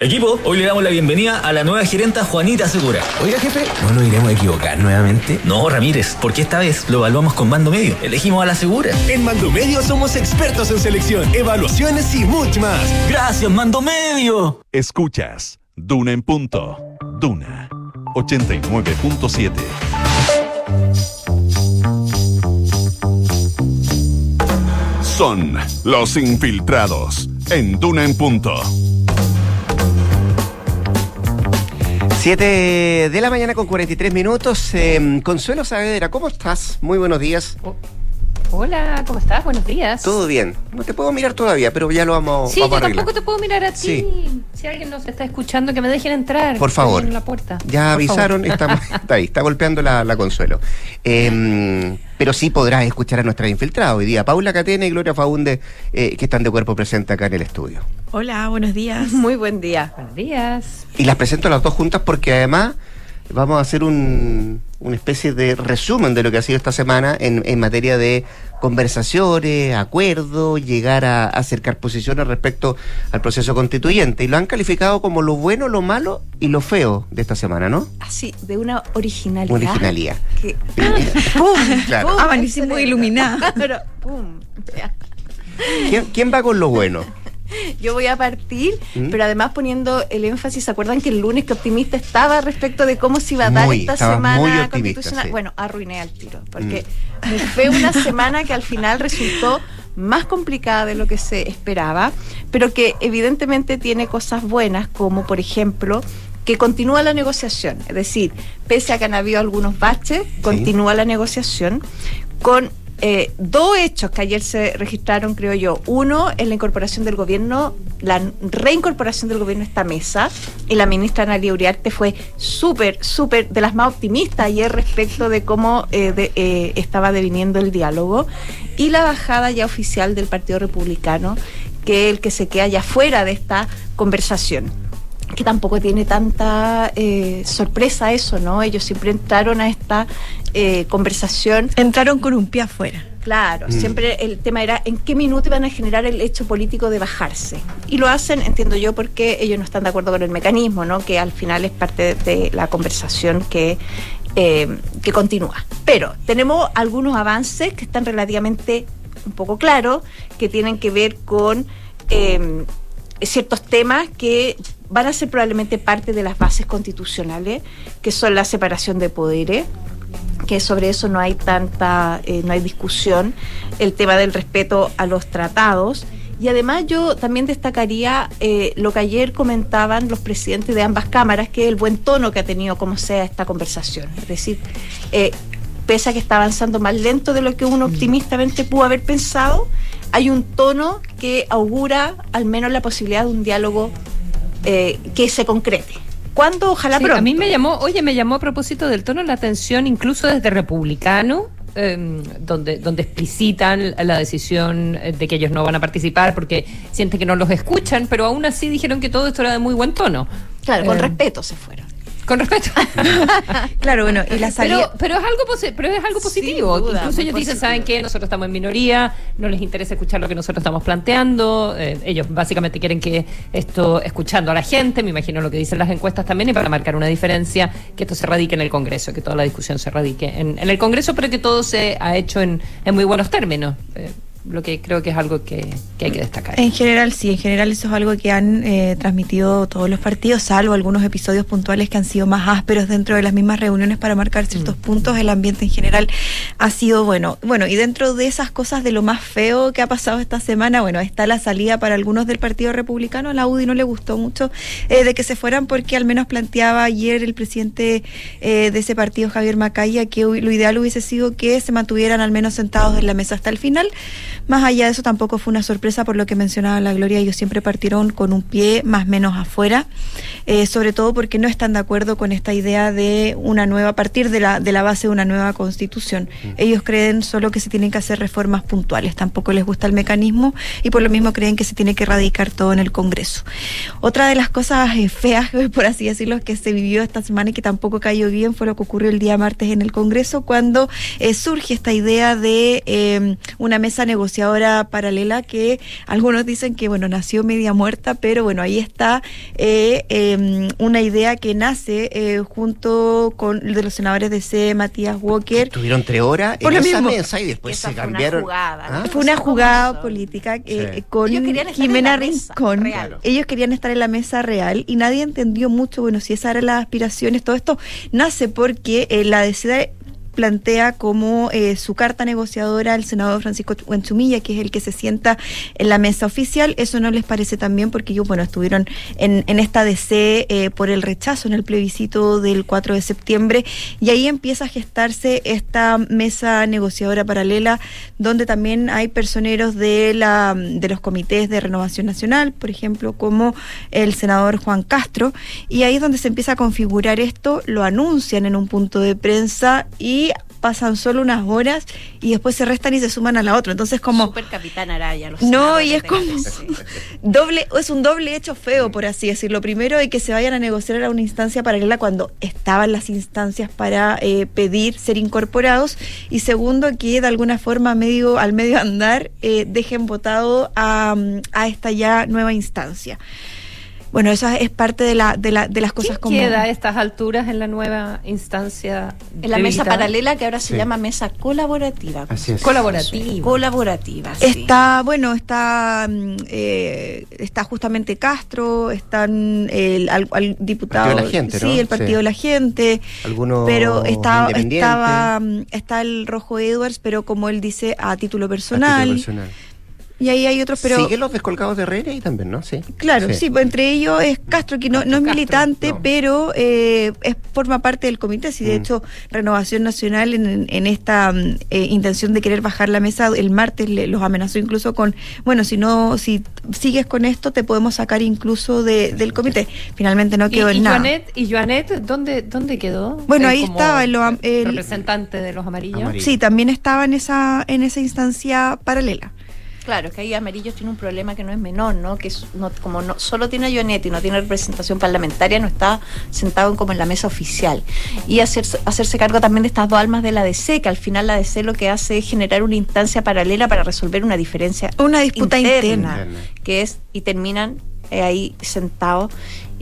Equipo, hoy le damos la bienvenida a la nueva gerenta Juanita Segura. Oiga, jefe, ¿no nos iremos a equivocar nuevamente? No, Ramírez, porque esta vez lo evaluamos con mando medio. Elegimos a la Segura. En Mando Medio somos expertos en selección, evaluaciones y mucho más. Gracias, Mando Medio. Escuchas Duna en punto. Duna 89.7. Son los infiltrados en Duna en punto. 7 de la mañana con 43 minutos. Eh, Consuelo Saavedra, ¿cómo estás? Muy buenos días. Hola, ¿cómo estás? Buenos días. Todo bien. No te puedo mirar todavía, pero ya lo vamos, Sí, vamos yo a arreglar. tampoco te puedo mirar a ti. Sí. Si alguien nos está escuchando, que me dejen entrar. Por favor. En la puerta. Ya Por avisaron, está ahí, está golpeando la, la Consuelo. Eh, pero sí podrás escuchar a nuestras infiltradas hoy día, Paula Catena y Gloria Faunde, eh, que están de cuerpo presente acá en el estudio. Hola, buenos días. Muy buen día. Buenos días. Y las presento a las dos juntas porque además vamos a hacer un, una especie de resumen de lo que ha sido esta semana en, en materia de conversaciones, acuerdos, llegar a, acercar posiciones respecto al proceso constituyente. Y lo han calificado como lo bueno, lo malo y lo feo de esta semana, ¿no? Así, de una originalidad. Originalidad. Que, ¡Pum! Claro. ¡Pum! Amanecí muy iluminada. Pero, ¡pum! Ya. ¿Quién, quién va con lo bueno? Yo voy a partir, ¿Mm? pero además poniendo el énfasis, ¿se acuerdan que el lunes que optimista estaba respecto de cómo se iba a dar Muy, esta semana constitucional? sí. Bueno, arruiné al tiro, porque me fue una semana que al final resultó más complicada de lo que se esperaba, pero que evidentemente tiene cosas buenas, como por ejemplo que continúa la negociación, es decir, pese a que han habido algunos baches, continúa la negociación con eh, dos hechos que ayer se registraron, creo yo. Uno es la incorporación del gobierno, la reincorporación del gobierno a esta mesa. Y la ministra Analia Uriarte fue súper, súper de las más optimistas ayer respecto de cómo eh, eh, estaba deviniendo el diálogo. Y la bajada ya oficial del Partido Republicano, que es el que se queda ya fuera de esta conversación que tampoco tiene tanta sorpresa eso, ¿no? Ellos siempre entraron a esta eh, conversación. Entraron con un pie afuera. Claro, Mm. siempre el tema era en qué minuto iban a generar el hecho político de bajarse. Y lo hacen, entiendo yo, porque ellos no están de acuerdo con el mecanismo, ¿no? Que al final es parte de, de la conversación que, eh, que continúa. Pero tenemos algunos avances que están relativamente un poco claros, que tienen que ver con eh, ciertos temas que van a ser probablemente parte de las bases constitucionales, que son la separación de poderes, que sobre eso no hay tanta, eh, no hay discusión, el tema del respeto a los tratados. Y además yo también destacaría eh, lo que ayer comentaban los presidentes de ambas cámaras, que es el buen tono que ha tenido como sea esta conversación. Es decir, eh, pese a que está avanzando más lento de lo que uno optimistamente pudo haber pensado, hay un tono que augura al menos la posibilidad de un diálogo eh, que se concrete. ¿Cuándo? Ojalá Sí, pronto. a mí me llamó, oye, me llamó a propósito del tono la atención, incluso desde republicano, eh, donde, donde explicitan la decisión de que ellos no van a participar porque sienten que no los escuchan, pero aún así dijeron que todo esto era de muy buen tono. Claro, con Eh, respeto se fueron. Con respeto. Claro, bueno, y la salida. Pero, pero es algo posi- pero es algo positivo. duda, Incluso ellos dicen, saben que nosotros estamos en minoría, no les interesa escuchar lo que nosotros estamos planteando. eh, ellos básicamente quieren que esto, escuchando a la gente, me imagino lo que dicen las encuestas también, y para marcar una diferencia, que esto se radique en el Congreso, que toda la discusión se radique en, en el Congreso, pero que todo se ha hecho en, en muy buenos términos. Eh, lo que creo que es algo que, que hay que destacar. En general, sí, en general eso es algo que han eh, transmitido todos los partidos, salvo algunos episodios puntuales que han sido más ásperos dentro de las mismas reuniones para marcar ciertos Mm. puntos. El ambiente en general ha sido bueno. Bueno, y dentro de esas cosas de lo más feo que ha pasado esta semana, bueno, está la salida para algunos del Partido Republicano. A la UDI no le gustó mucho eh, de que se fueran porque al menos planteaba ayer el presidente eh, de ese partido, Javier Macaya, que lo ideal hubiese sido que se mantuvieran al menos sentados en la mesa hasta el final. Más allá de eso, tampoco fue una sorpresa por lo que mencionaba la Gloria. Ellos siempre partieron con un pie más o menos afuera, eh, sobre todo porque no están de acuerdo con esta idea de una nueva, a partir de la, de la base de una nueva constitución. Ellos creen solo que se tienen que hacer reformas puntuales, tampoco les gusta el mecanismo y por lo mismo creen que se tiene que erradicar todo en el Congreso. Otra de las cosas eh, feas, por así decirlo, que se vivió esta semana y que tampoco cayó bien fue lo que ocurrió el día martes en el Congreso, cuando eh, surge esta idea de una mesa negociadora paralela que algunos dicen que, bueno, nació media muerta, pero bueno, ahí está eh, eh, una idea que nace eh, junto con el de los senadores de C, Matías Walker. Tuvieron tres horas Por en lo esa mismo. mesa y después Esa se fue una cambiaron. jugada, ¿Ah? ¿no? Fue una jugada política eh, Sí. con Jimena Rincón. real. Ellos querían estar en la mesa real y nadie entendió mucho, bueno, si esas eran las aspiraciones. Todo esto nace porque eh, la DCD plantea como eh, su carta negociadora al senador Francisco Huenchumilla, que es el que se sienta en la mesa oficial. Eso no les parece tan bien porque ellos, bueno, estuvieron en, en esta DC eh, por el rechazo en el plebiscito del 4 de septiembre y ahí empieza a gestarse esta mesa negociadora paralela donde también hay personeros de, la, de los comités de renovación nacional, por ejemplo, como el senador Juan Castro, y ahí es donde se empieza a configurar esto, lo anuncian en un punto de prensa y pasan solo unas horas y después se restan y se suman a la otra. Entonces como... Super Capitán Araya. los No, y es como doble, es un doble hecho feo, por así decirlo. Primero, de que se vayan a negociar a una instancia paralela cuando estaban las instancias para eh, pedir ser incorporados. Y segundo, que de alguna forma medio, al medio andar eh, dejen votado a, a esta ya nueva instancia. Bueno, esa es parte de, la, de, la, de las cosas como... queda a estas alturas en la nueva instancia? En la mesa paralela que ahora se Sí. llama mesa colaborativa. Así es. Colaborativa. Colaborativa, sí. Está, bueno, está mm, eh, está justamente Castro, están el al, al diputado, Partido de la Gente, ¿no? sí, el partido Sí. de la gente, Algunos pero está, estaba mm, está el Rojo Edwards, pero como él dice a título A personal, título personal. Y ahí hay otros, pero ¿Siguen los descolgados de Herrera ahí también, no? Sí. Claro, sí, pues entre ellos es Castro, que no, no es militante, pero eh, es, forma parte del comité. Si de Mm. hecho, Renovación Nacional, en, en esta mm, eh, intención de querer bajar la mesa, el martes le- los amenazó incluso con: bueno, si no, si sigues con esto, te podemos sacar incluso de- del comité. Finalmente no ¿Y, quedó y en nada. Joanet, ¿Y Joanet dónde, dónde quedó? Bueno, Eh, ahí como estaba en lo am- el- representante de los amarillos. Sí, también estaba en esa, en esa instancia paralela. Claro, que ahí Amarillos tiene un problema que no es menor, ¿no? Que es, no, como no, solo tiene a Jonet y no tiene representación parlamentaria, no está sentado como en la mesa oficial. Y hacerse, hacerse cargo también de estas dos almas de la DC, que al final la DC lo que hace es generar una instancia paralela para resolver una diferencia. Una disputa interna. Que es, y terminan eh, ahí sentados.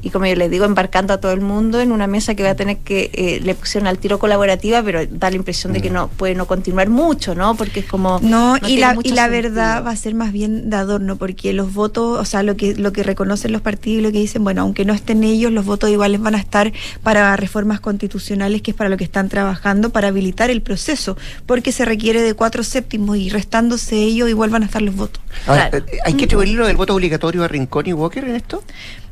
Y como yo les digo, embarcando a todo el mundo en una mesa que va a tener que, eh, le pusieron al tiro colaborativa, pero da la impresión de que no puede no continuar mucho, ¿no? Porque es como... No, y la, y la verdad va a ser más bien de adorno, porque los votos, o sea, lo que, lo que reconocen los partidos y lo que dicen, bueno, aunque no estén ellos, los votos iguales van a estar para reformas constitucionales, que es para lo que están trabajando, para habilitar el proceso, porque se requiere de cuatro séptimos y restándose ellos, igual van a estar los votos. Ahora, eh, ¿Hay que atribuirle lo del voto obligatorio a Rincón y Walker en esto?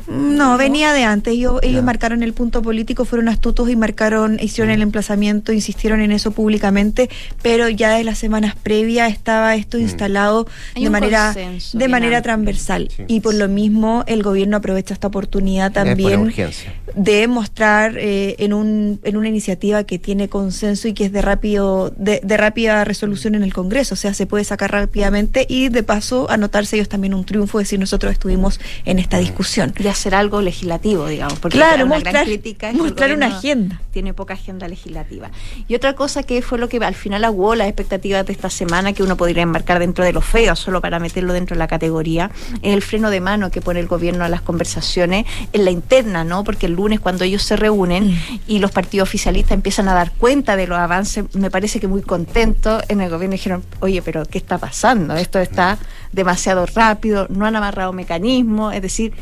No, venía de antes. Ellos, ellos marcaron el punto político, fueron astutos y marcaron, hicieron el emplazamiento, insistieron en eso públicamente, pero ya de las semanas previas estaba esto instalado Hay de manera consenso de manera amplio. transversal. Y por lo mismo el gobierno aprovecha esta oportunidad Es también de mostrar eh, en un en una iniciativa que tiene consenso y que es de rápido de, de rápida resolución en el Congreso, o sea, se puede sacar rápidamente y de paso anotarse ellos también un triunfo, decir nosotros estuvimos en esta discusión. Y hacer algo legislativo, digamos, porque Claro, una mostrar- gran crítica es que el mostrar una agenda. Tiene poca agenda legislativa. Y otra cosa que fue lo que al final aguó las expectativas de esta semana, que uno podría enmarcar dentro de lo feo, solo para meterlo dentro de la categoría, es el freno de mano que pone el gobierno a las conversaciones en la interna, ¿no? Porque el lunes lunes cuando ellos se reúnen y los partidos oficialistas empiezan a dar cuenta de los avances, me parece que muy contentos en el gobierno dijeron, oye, pero ¿qué está pasando? Esto está demasiado rápido, no han amarrado mecanismos, es decir,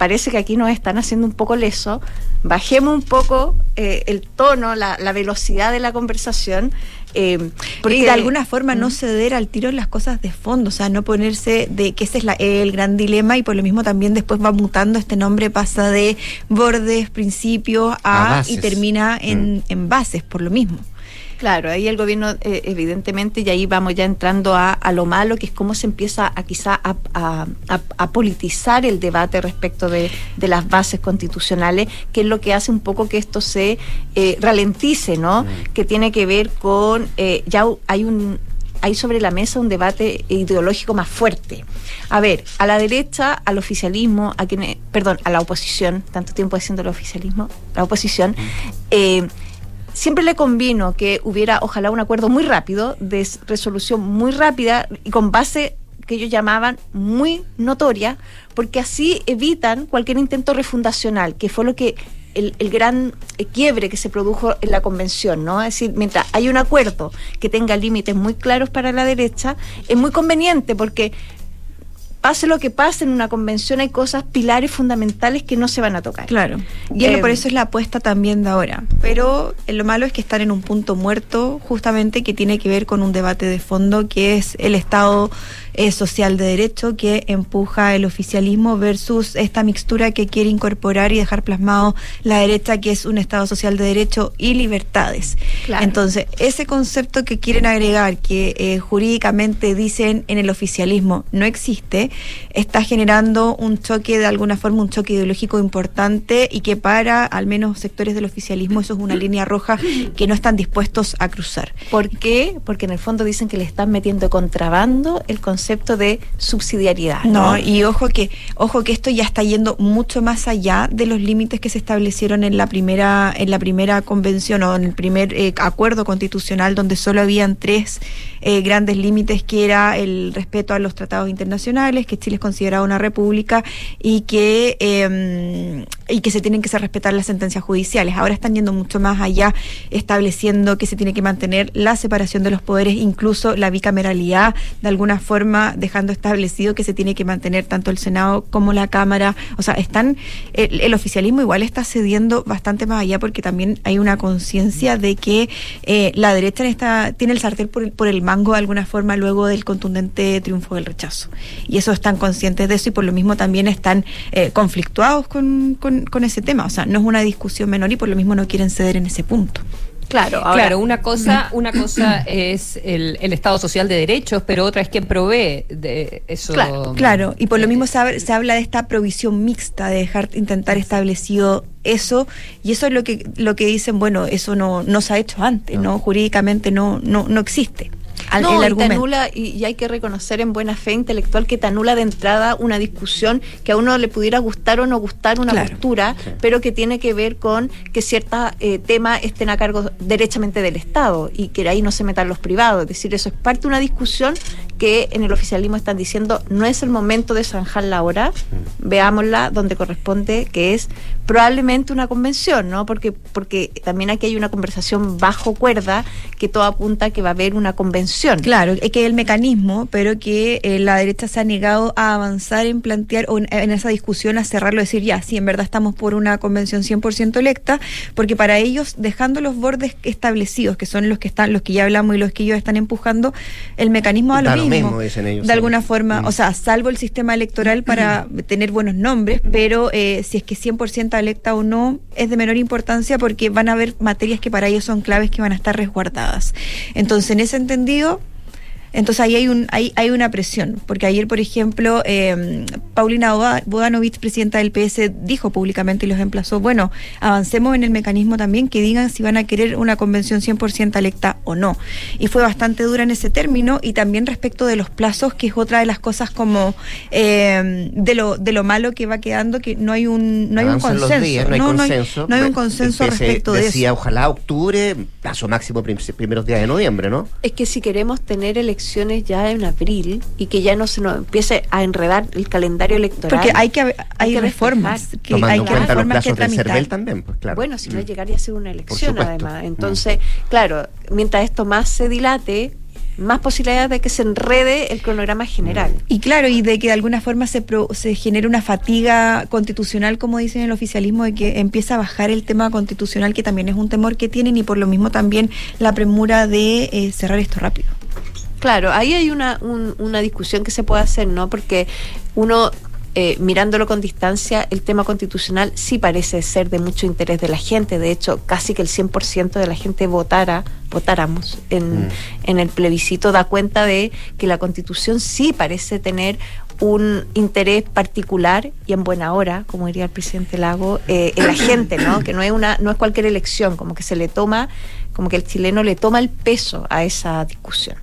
parece que aquí nos están haciendo un poco leso. Bajemos un poco eh, el tono, la, la velocidad de la conversación. eh, y de alguna forma no ceder al tiro en las cosas de fondo, o sea, no ponerse de que ese es la- el gran dilema y por lo mismo también después va mutando este nombre, pasa de bordes, principios A y termina en, en bases por lo mismo. Claro, ahí el gobierno, eh, evidentemente, y ahí vamos ya entrando a, a lo malo, que es cómo se empieza a quizá a, a- politizar el debate respecto de, de las bases constitucionales, que es lo que hace un poco que esto se eh, ralentice, ¿no? Que tiene que ver con, eh, ya hay un hay sobre la mesa un debate ideológico más fuerte. A ver, a la derecha, al oficialismo, a quienes, perdón, a la oposición, tanto tiempo diciendo el oficialismo, la oposición, eh, siempre le convino que hubiera ojalá un acuerdo muy rápido, de resolución muy rápida y con base que ellos llamaban muy notoria, porque así evitan cualquier intento refundacional, que fue lo que el, el gran quiebre que se produjo en la convención, ¿no? Es decir, mientras hay un acuerdo que tenga límites muy claros para la derecha, es muy conveniente porque pase lo que pase en una convención hay cosas pilares fundamentales que no se van a tocar. Claro. Y Eh, por eso es la apuesta también de ahora. Pero eh, lo malo es que están en un punto muerto, justamente que tiene que ver con un debate de fondo, que es el Estado eh, social de derecho que empuja el oficialismo versus esta mixtura que quiere incorporar y dejar plasmado la derecha, que es un Estado social de derecho y libertades. Claro. Entonces, ese concepto que quieren agregar, que eh, jurídicamente dicen en el oficialismo no existe, está generando un choque, de alguna forma, un choque ideológico importante y que para al menos sectores del oficialismo eso es una línea roja que no están dispuestos a cruzar. ¿Por qué? Porque en el fondo dicen que le están metiendo contrabando el concepto de subsidiariedad. No, y ojo que, ojo que esto ya está yendo mucho más allá de los límites que se establecieron en la primera, en la primera convención o en el primer eh, acuerdo constitucional donde solo habían tres eh, grandes límites que era el respeto a los tratados internacionales, que Chile es considerado una república y que eh, y que se tienen que hacer respetar las sentencias judiciales. Ahora están yendo mucho más allá, estableciendo que se tiene que mantener la separación de los poderes, incluso la bicameralidad, de alguna forma dejando establecido que se tiene que mantener tanto el Senado como la Cámara. O sea, están el, el oficialismo igual está cediendo bastante más allá porque también hay una conciencia de que eh, la derecha en esta, tiene el sartén por por el mango de alguna forma luego del contundente triunfo del rechazo. Y eso están conscientes de eso y por lo mismo también están eh, conflictuados con, con, con ese tema. O sea, no es una discusión menor y por lo mismo no quieren ceder en ese punto. Claro, claro, una cosa, una cosa es el, el Estado social de derechos, pero otra es quien provee de eso. Claro, claro. y por lo mismo se, se habla de esta provisión mixta, de dejar intentar establecido eso, y eso es lo que lo que dicen, bueno, eso no, no se ha hecho antes, ¿no? Jurídicamente no, no, no existe. Al- no, el y te argumento. anula, y, y hay que reconocer en buena fe intelectual que te anula de entrada una discusión que a uno le pudiera gustar o no gustar una Claro. postura, pero que tiene que ver con que ciertos eh, temas estén a cargo derechamente del Estado y que ahí no se metan los privados. Es decir, eso es parte de una discusión que en el oficialismo están diciendo no es el momento de zanjarla ahora, veámosla donde corresponde, que es probablemente una convención, ¿no? Porque, porque también aquí hay una conversación bajo cuerda que todo apunta a que va a haber una convención. Claro, es que el mecanismo, pero que eh, la derecha se ha negado a avanzar en plantear o en, en esa discusión a cerrarlo, decir ya, sí, en verdad estamos por una convención 100% electa, porque para ellos, dejando los bordes establecidos, que son los que están, los que ya hablamos y los que ellos están empujando, el mecanismo a lo Da lo mismo. mismo, dicen ellos, de sí. alguna forma, Mm. o sea, salvo el sistema electoral para tener buenos nombres, pero eh, si es que 100% electa o no, es de menor importancia porque van a haber materias que para ellos son claves que van a estar resguardadas. Entonces, en ese entendido, radio entonces ahí hay, un, hay, hay una presión, porque ayer, por ejemplo, eh, Paulina Boda- Bodanovich, presidenta del PS, dijo públicamente y los emplazó, bueno, avancemos en el mecanismo también, que digan si van a querer una convención 100% electa o no. Y fue bastante dura en ese término, y también respecto de los plazos, que es otra de las cosas como eh, de, lo, de lo malo que va quedando, que no hay un, no hay un Avanzan consenso. días, no hay consenso. no hay un El consenso PS respecto de decía, eso. ojalá octubre, plazo máximo prim- primeros días de noviembre, ¿no? Es que si queremos tener elecciones elecciones ya en abril y que ya no se nos empiece a enredar el calendario electoral. Porque hay que hay, que reformas que Tomando hay en que cuenta los reformas que plazos del tramitar. CERVEL también, pues claro. Bueno, si no Mm. llegaría a ser una elección además. Entonces, claro, mientras esto más se dilate, más posibilidades de que se enrede el cronograma general. Y claro, y de que de alguna forma se, pro- se genere una fatiga constitucional, como dicen en el oficialismo, de que empieza a bajar el tema constitucional, que también es un temor que tienen, y por lo mismo también la premura de eh, cerrar esto rápido. Claro, ahí hay una, un- una discusión que se puede hacer, ¿no? Porque uno, eh, mirándolo con distancia, el tema constitucional sí parece ser de mucho interés de la gente. De hecho, casi que el 100% de la gente votara, votáramos en, en el plebiscito, da cuenta de que la constitución sí parece tener un interés particular y en buena hora, como diría el presidente Lago, eh, en la gente, ¿no? Que no es una, no es cualquier elección, como que se le toma, como que el chileno le toma el peso a esa discusión.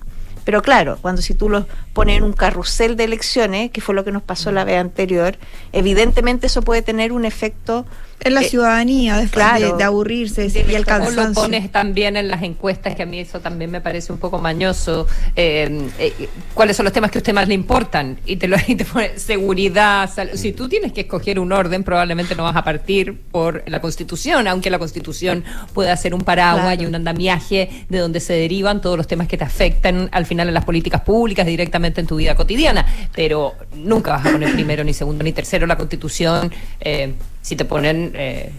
Pero claro, cuando si tú los pones en un carrusel de elecciones, que fue lo que nos pasó la vez anterior, evidentemente eso puede tener un efecto En la eh, ciudadanía, de, claro. de- de aburrirse y el O lo cansancio. pones también en las encuestas, que a mí eso también me parece un poco mañoso. eh, eh, ¿Cuáles son los temas que a usted más le importan? Y te, lo, y te pone seguridad. sal- si tú tienes que escoger un orden, probablemente no vas a partir por la Constitución, aunque la Constitución pueda ser un paraguas Claro. y un andamiaje de donde se derivan todos los temas que te afectan al final en las políticas públicas, directamente en tu vida cotidiana. Pero nunca vas a poner primero, ni segundo, ni tercero la Constitución. eh, si te ponen eh,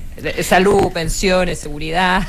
salud, pensiones, seguridad.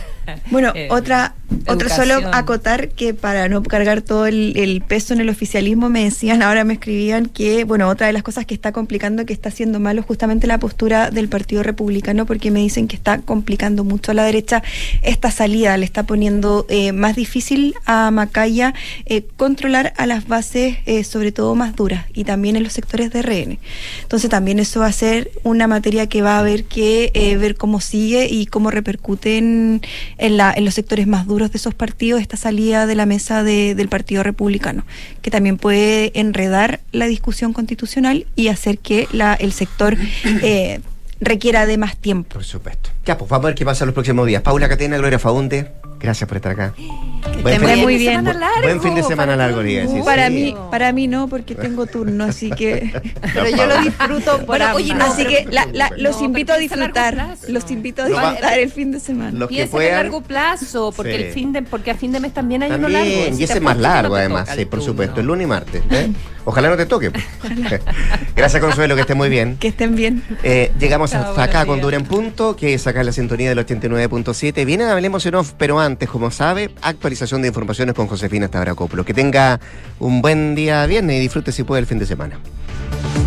Bueno, eh, otra, otra solo acotar que para no cargar todo el, el peso en el oficialismo me decían, ahora me escribían que, bueno, otra de las cosas que está complicando, que está haciendo malo, justamente la postura del Partido Republicano, porque me dicen que está complicando mucho a la derecha esta salida, le está poniendo eh, más difícil a Macaya eh, controlar a las bases, eh, sobre todo más duras, y también en los sectores de RN. Entonces también eso va a ser una materia que va a haber que ver cómo sigue y cómo repercute en, la, en los sectores más duros de esos partidos esta salida de la mesa de- del Partido Republicano, que también puede enredar la discusión constitucional y hacer que la, el sector eh, requiera de más tiempo. Por supuesto. Ya, pues vamos a ver qué pasa los próximos días. Paula Catena, Gloria Faunde, gracias por estar acá. estén fin- muy bien. bu- Buen fin de semana largo, sí, para sí. mí, para mí no, porque tengo turno, así que. Pero yo lo disfruto por Bueno, oye, ambas. así que la- la- los No, invito a disfrutar, los invito a No disfrutar el fin de semana. Los que Piensa en puedan. largo plazo, porque Sí. el fin de, porque a fin de mes también hay uno largo. También, y ese es más que no largo además, sí, por supuesto, el lunes y martes. ¿eh? Ojalá no te toque. pues. Gracias Consuelo, que esté muy bien. Que estén bien. Eh, llegamos hasta acá con. Dura en Punto, que es acá en la sintonía del 89.7. Viene Hablemos en Off, pero antes, como sabe, actualización de informaciones con Josefina Estabracoplo. Que tenga un buen día viernes y disfrute si puede el fin de semana.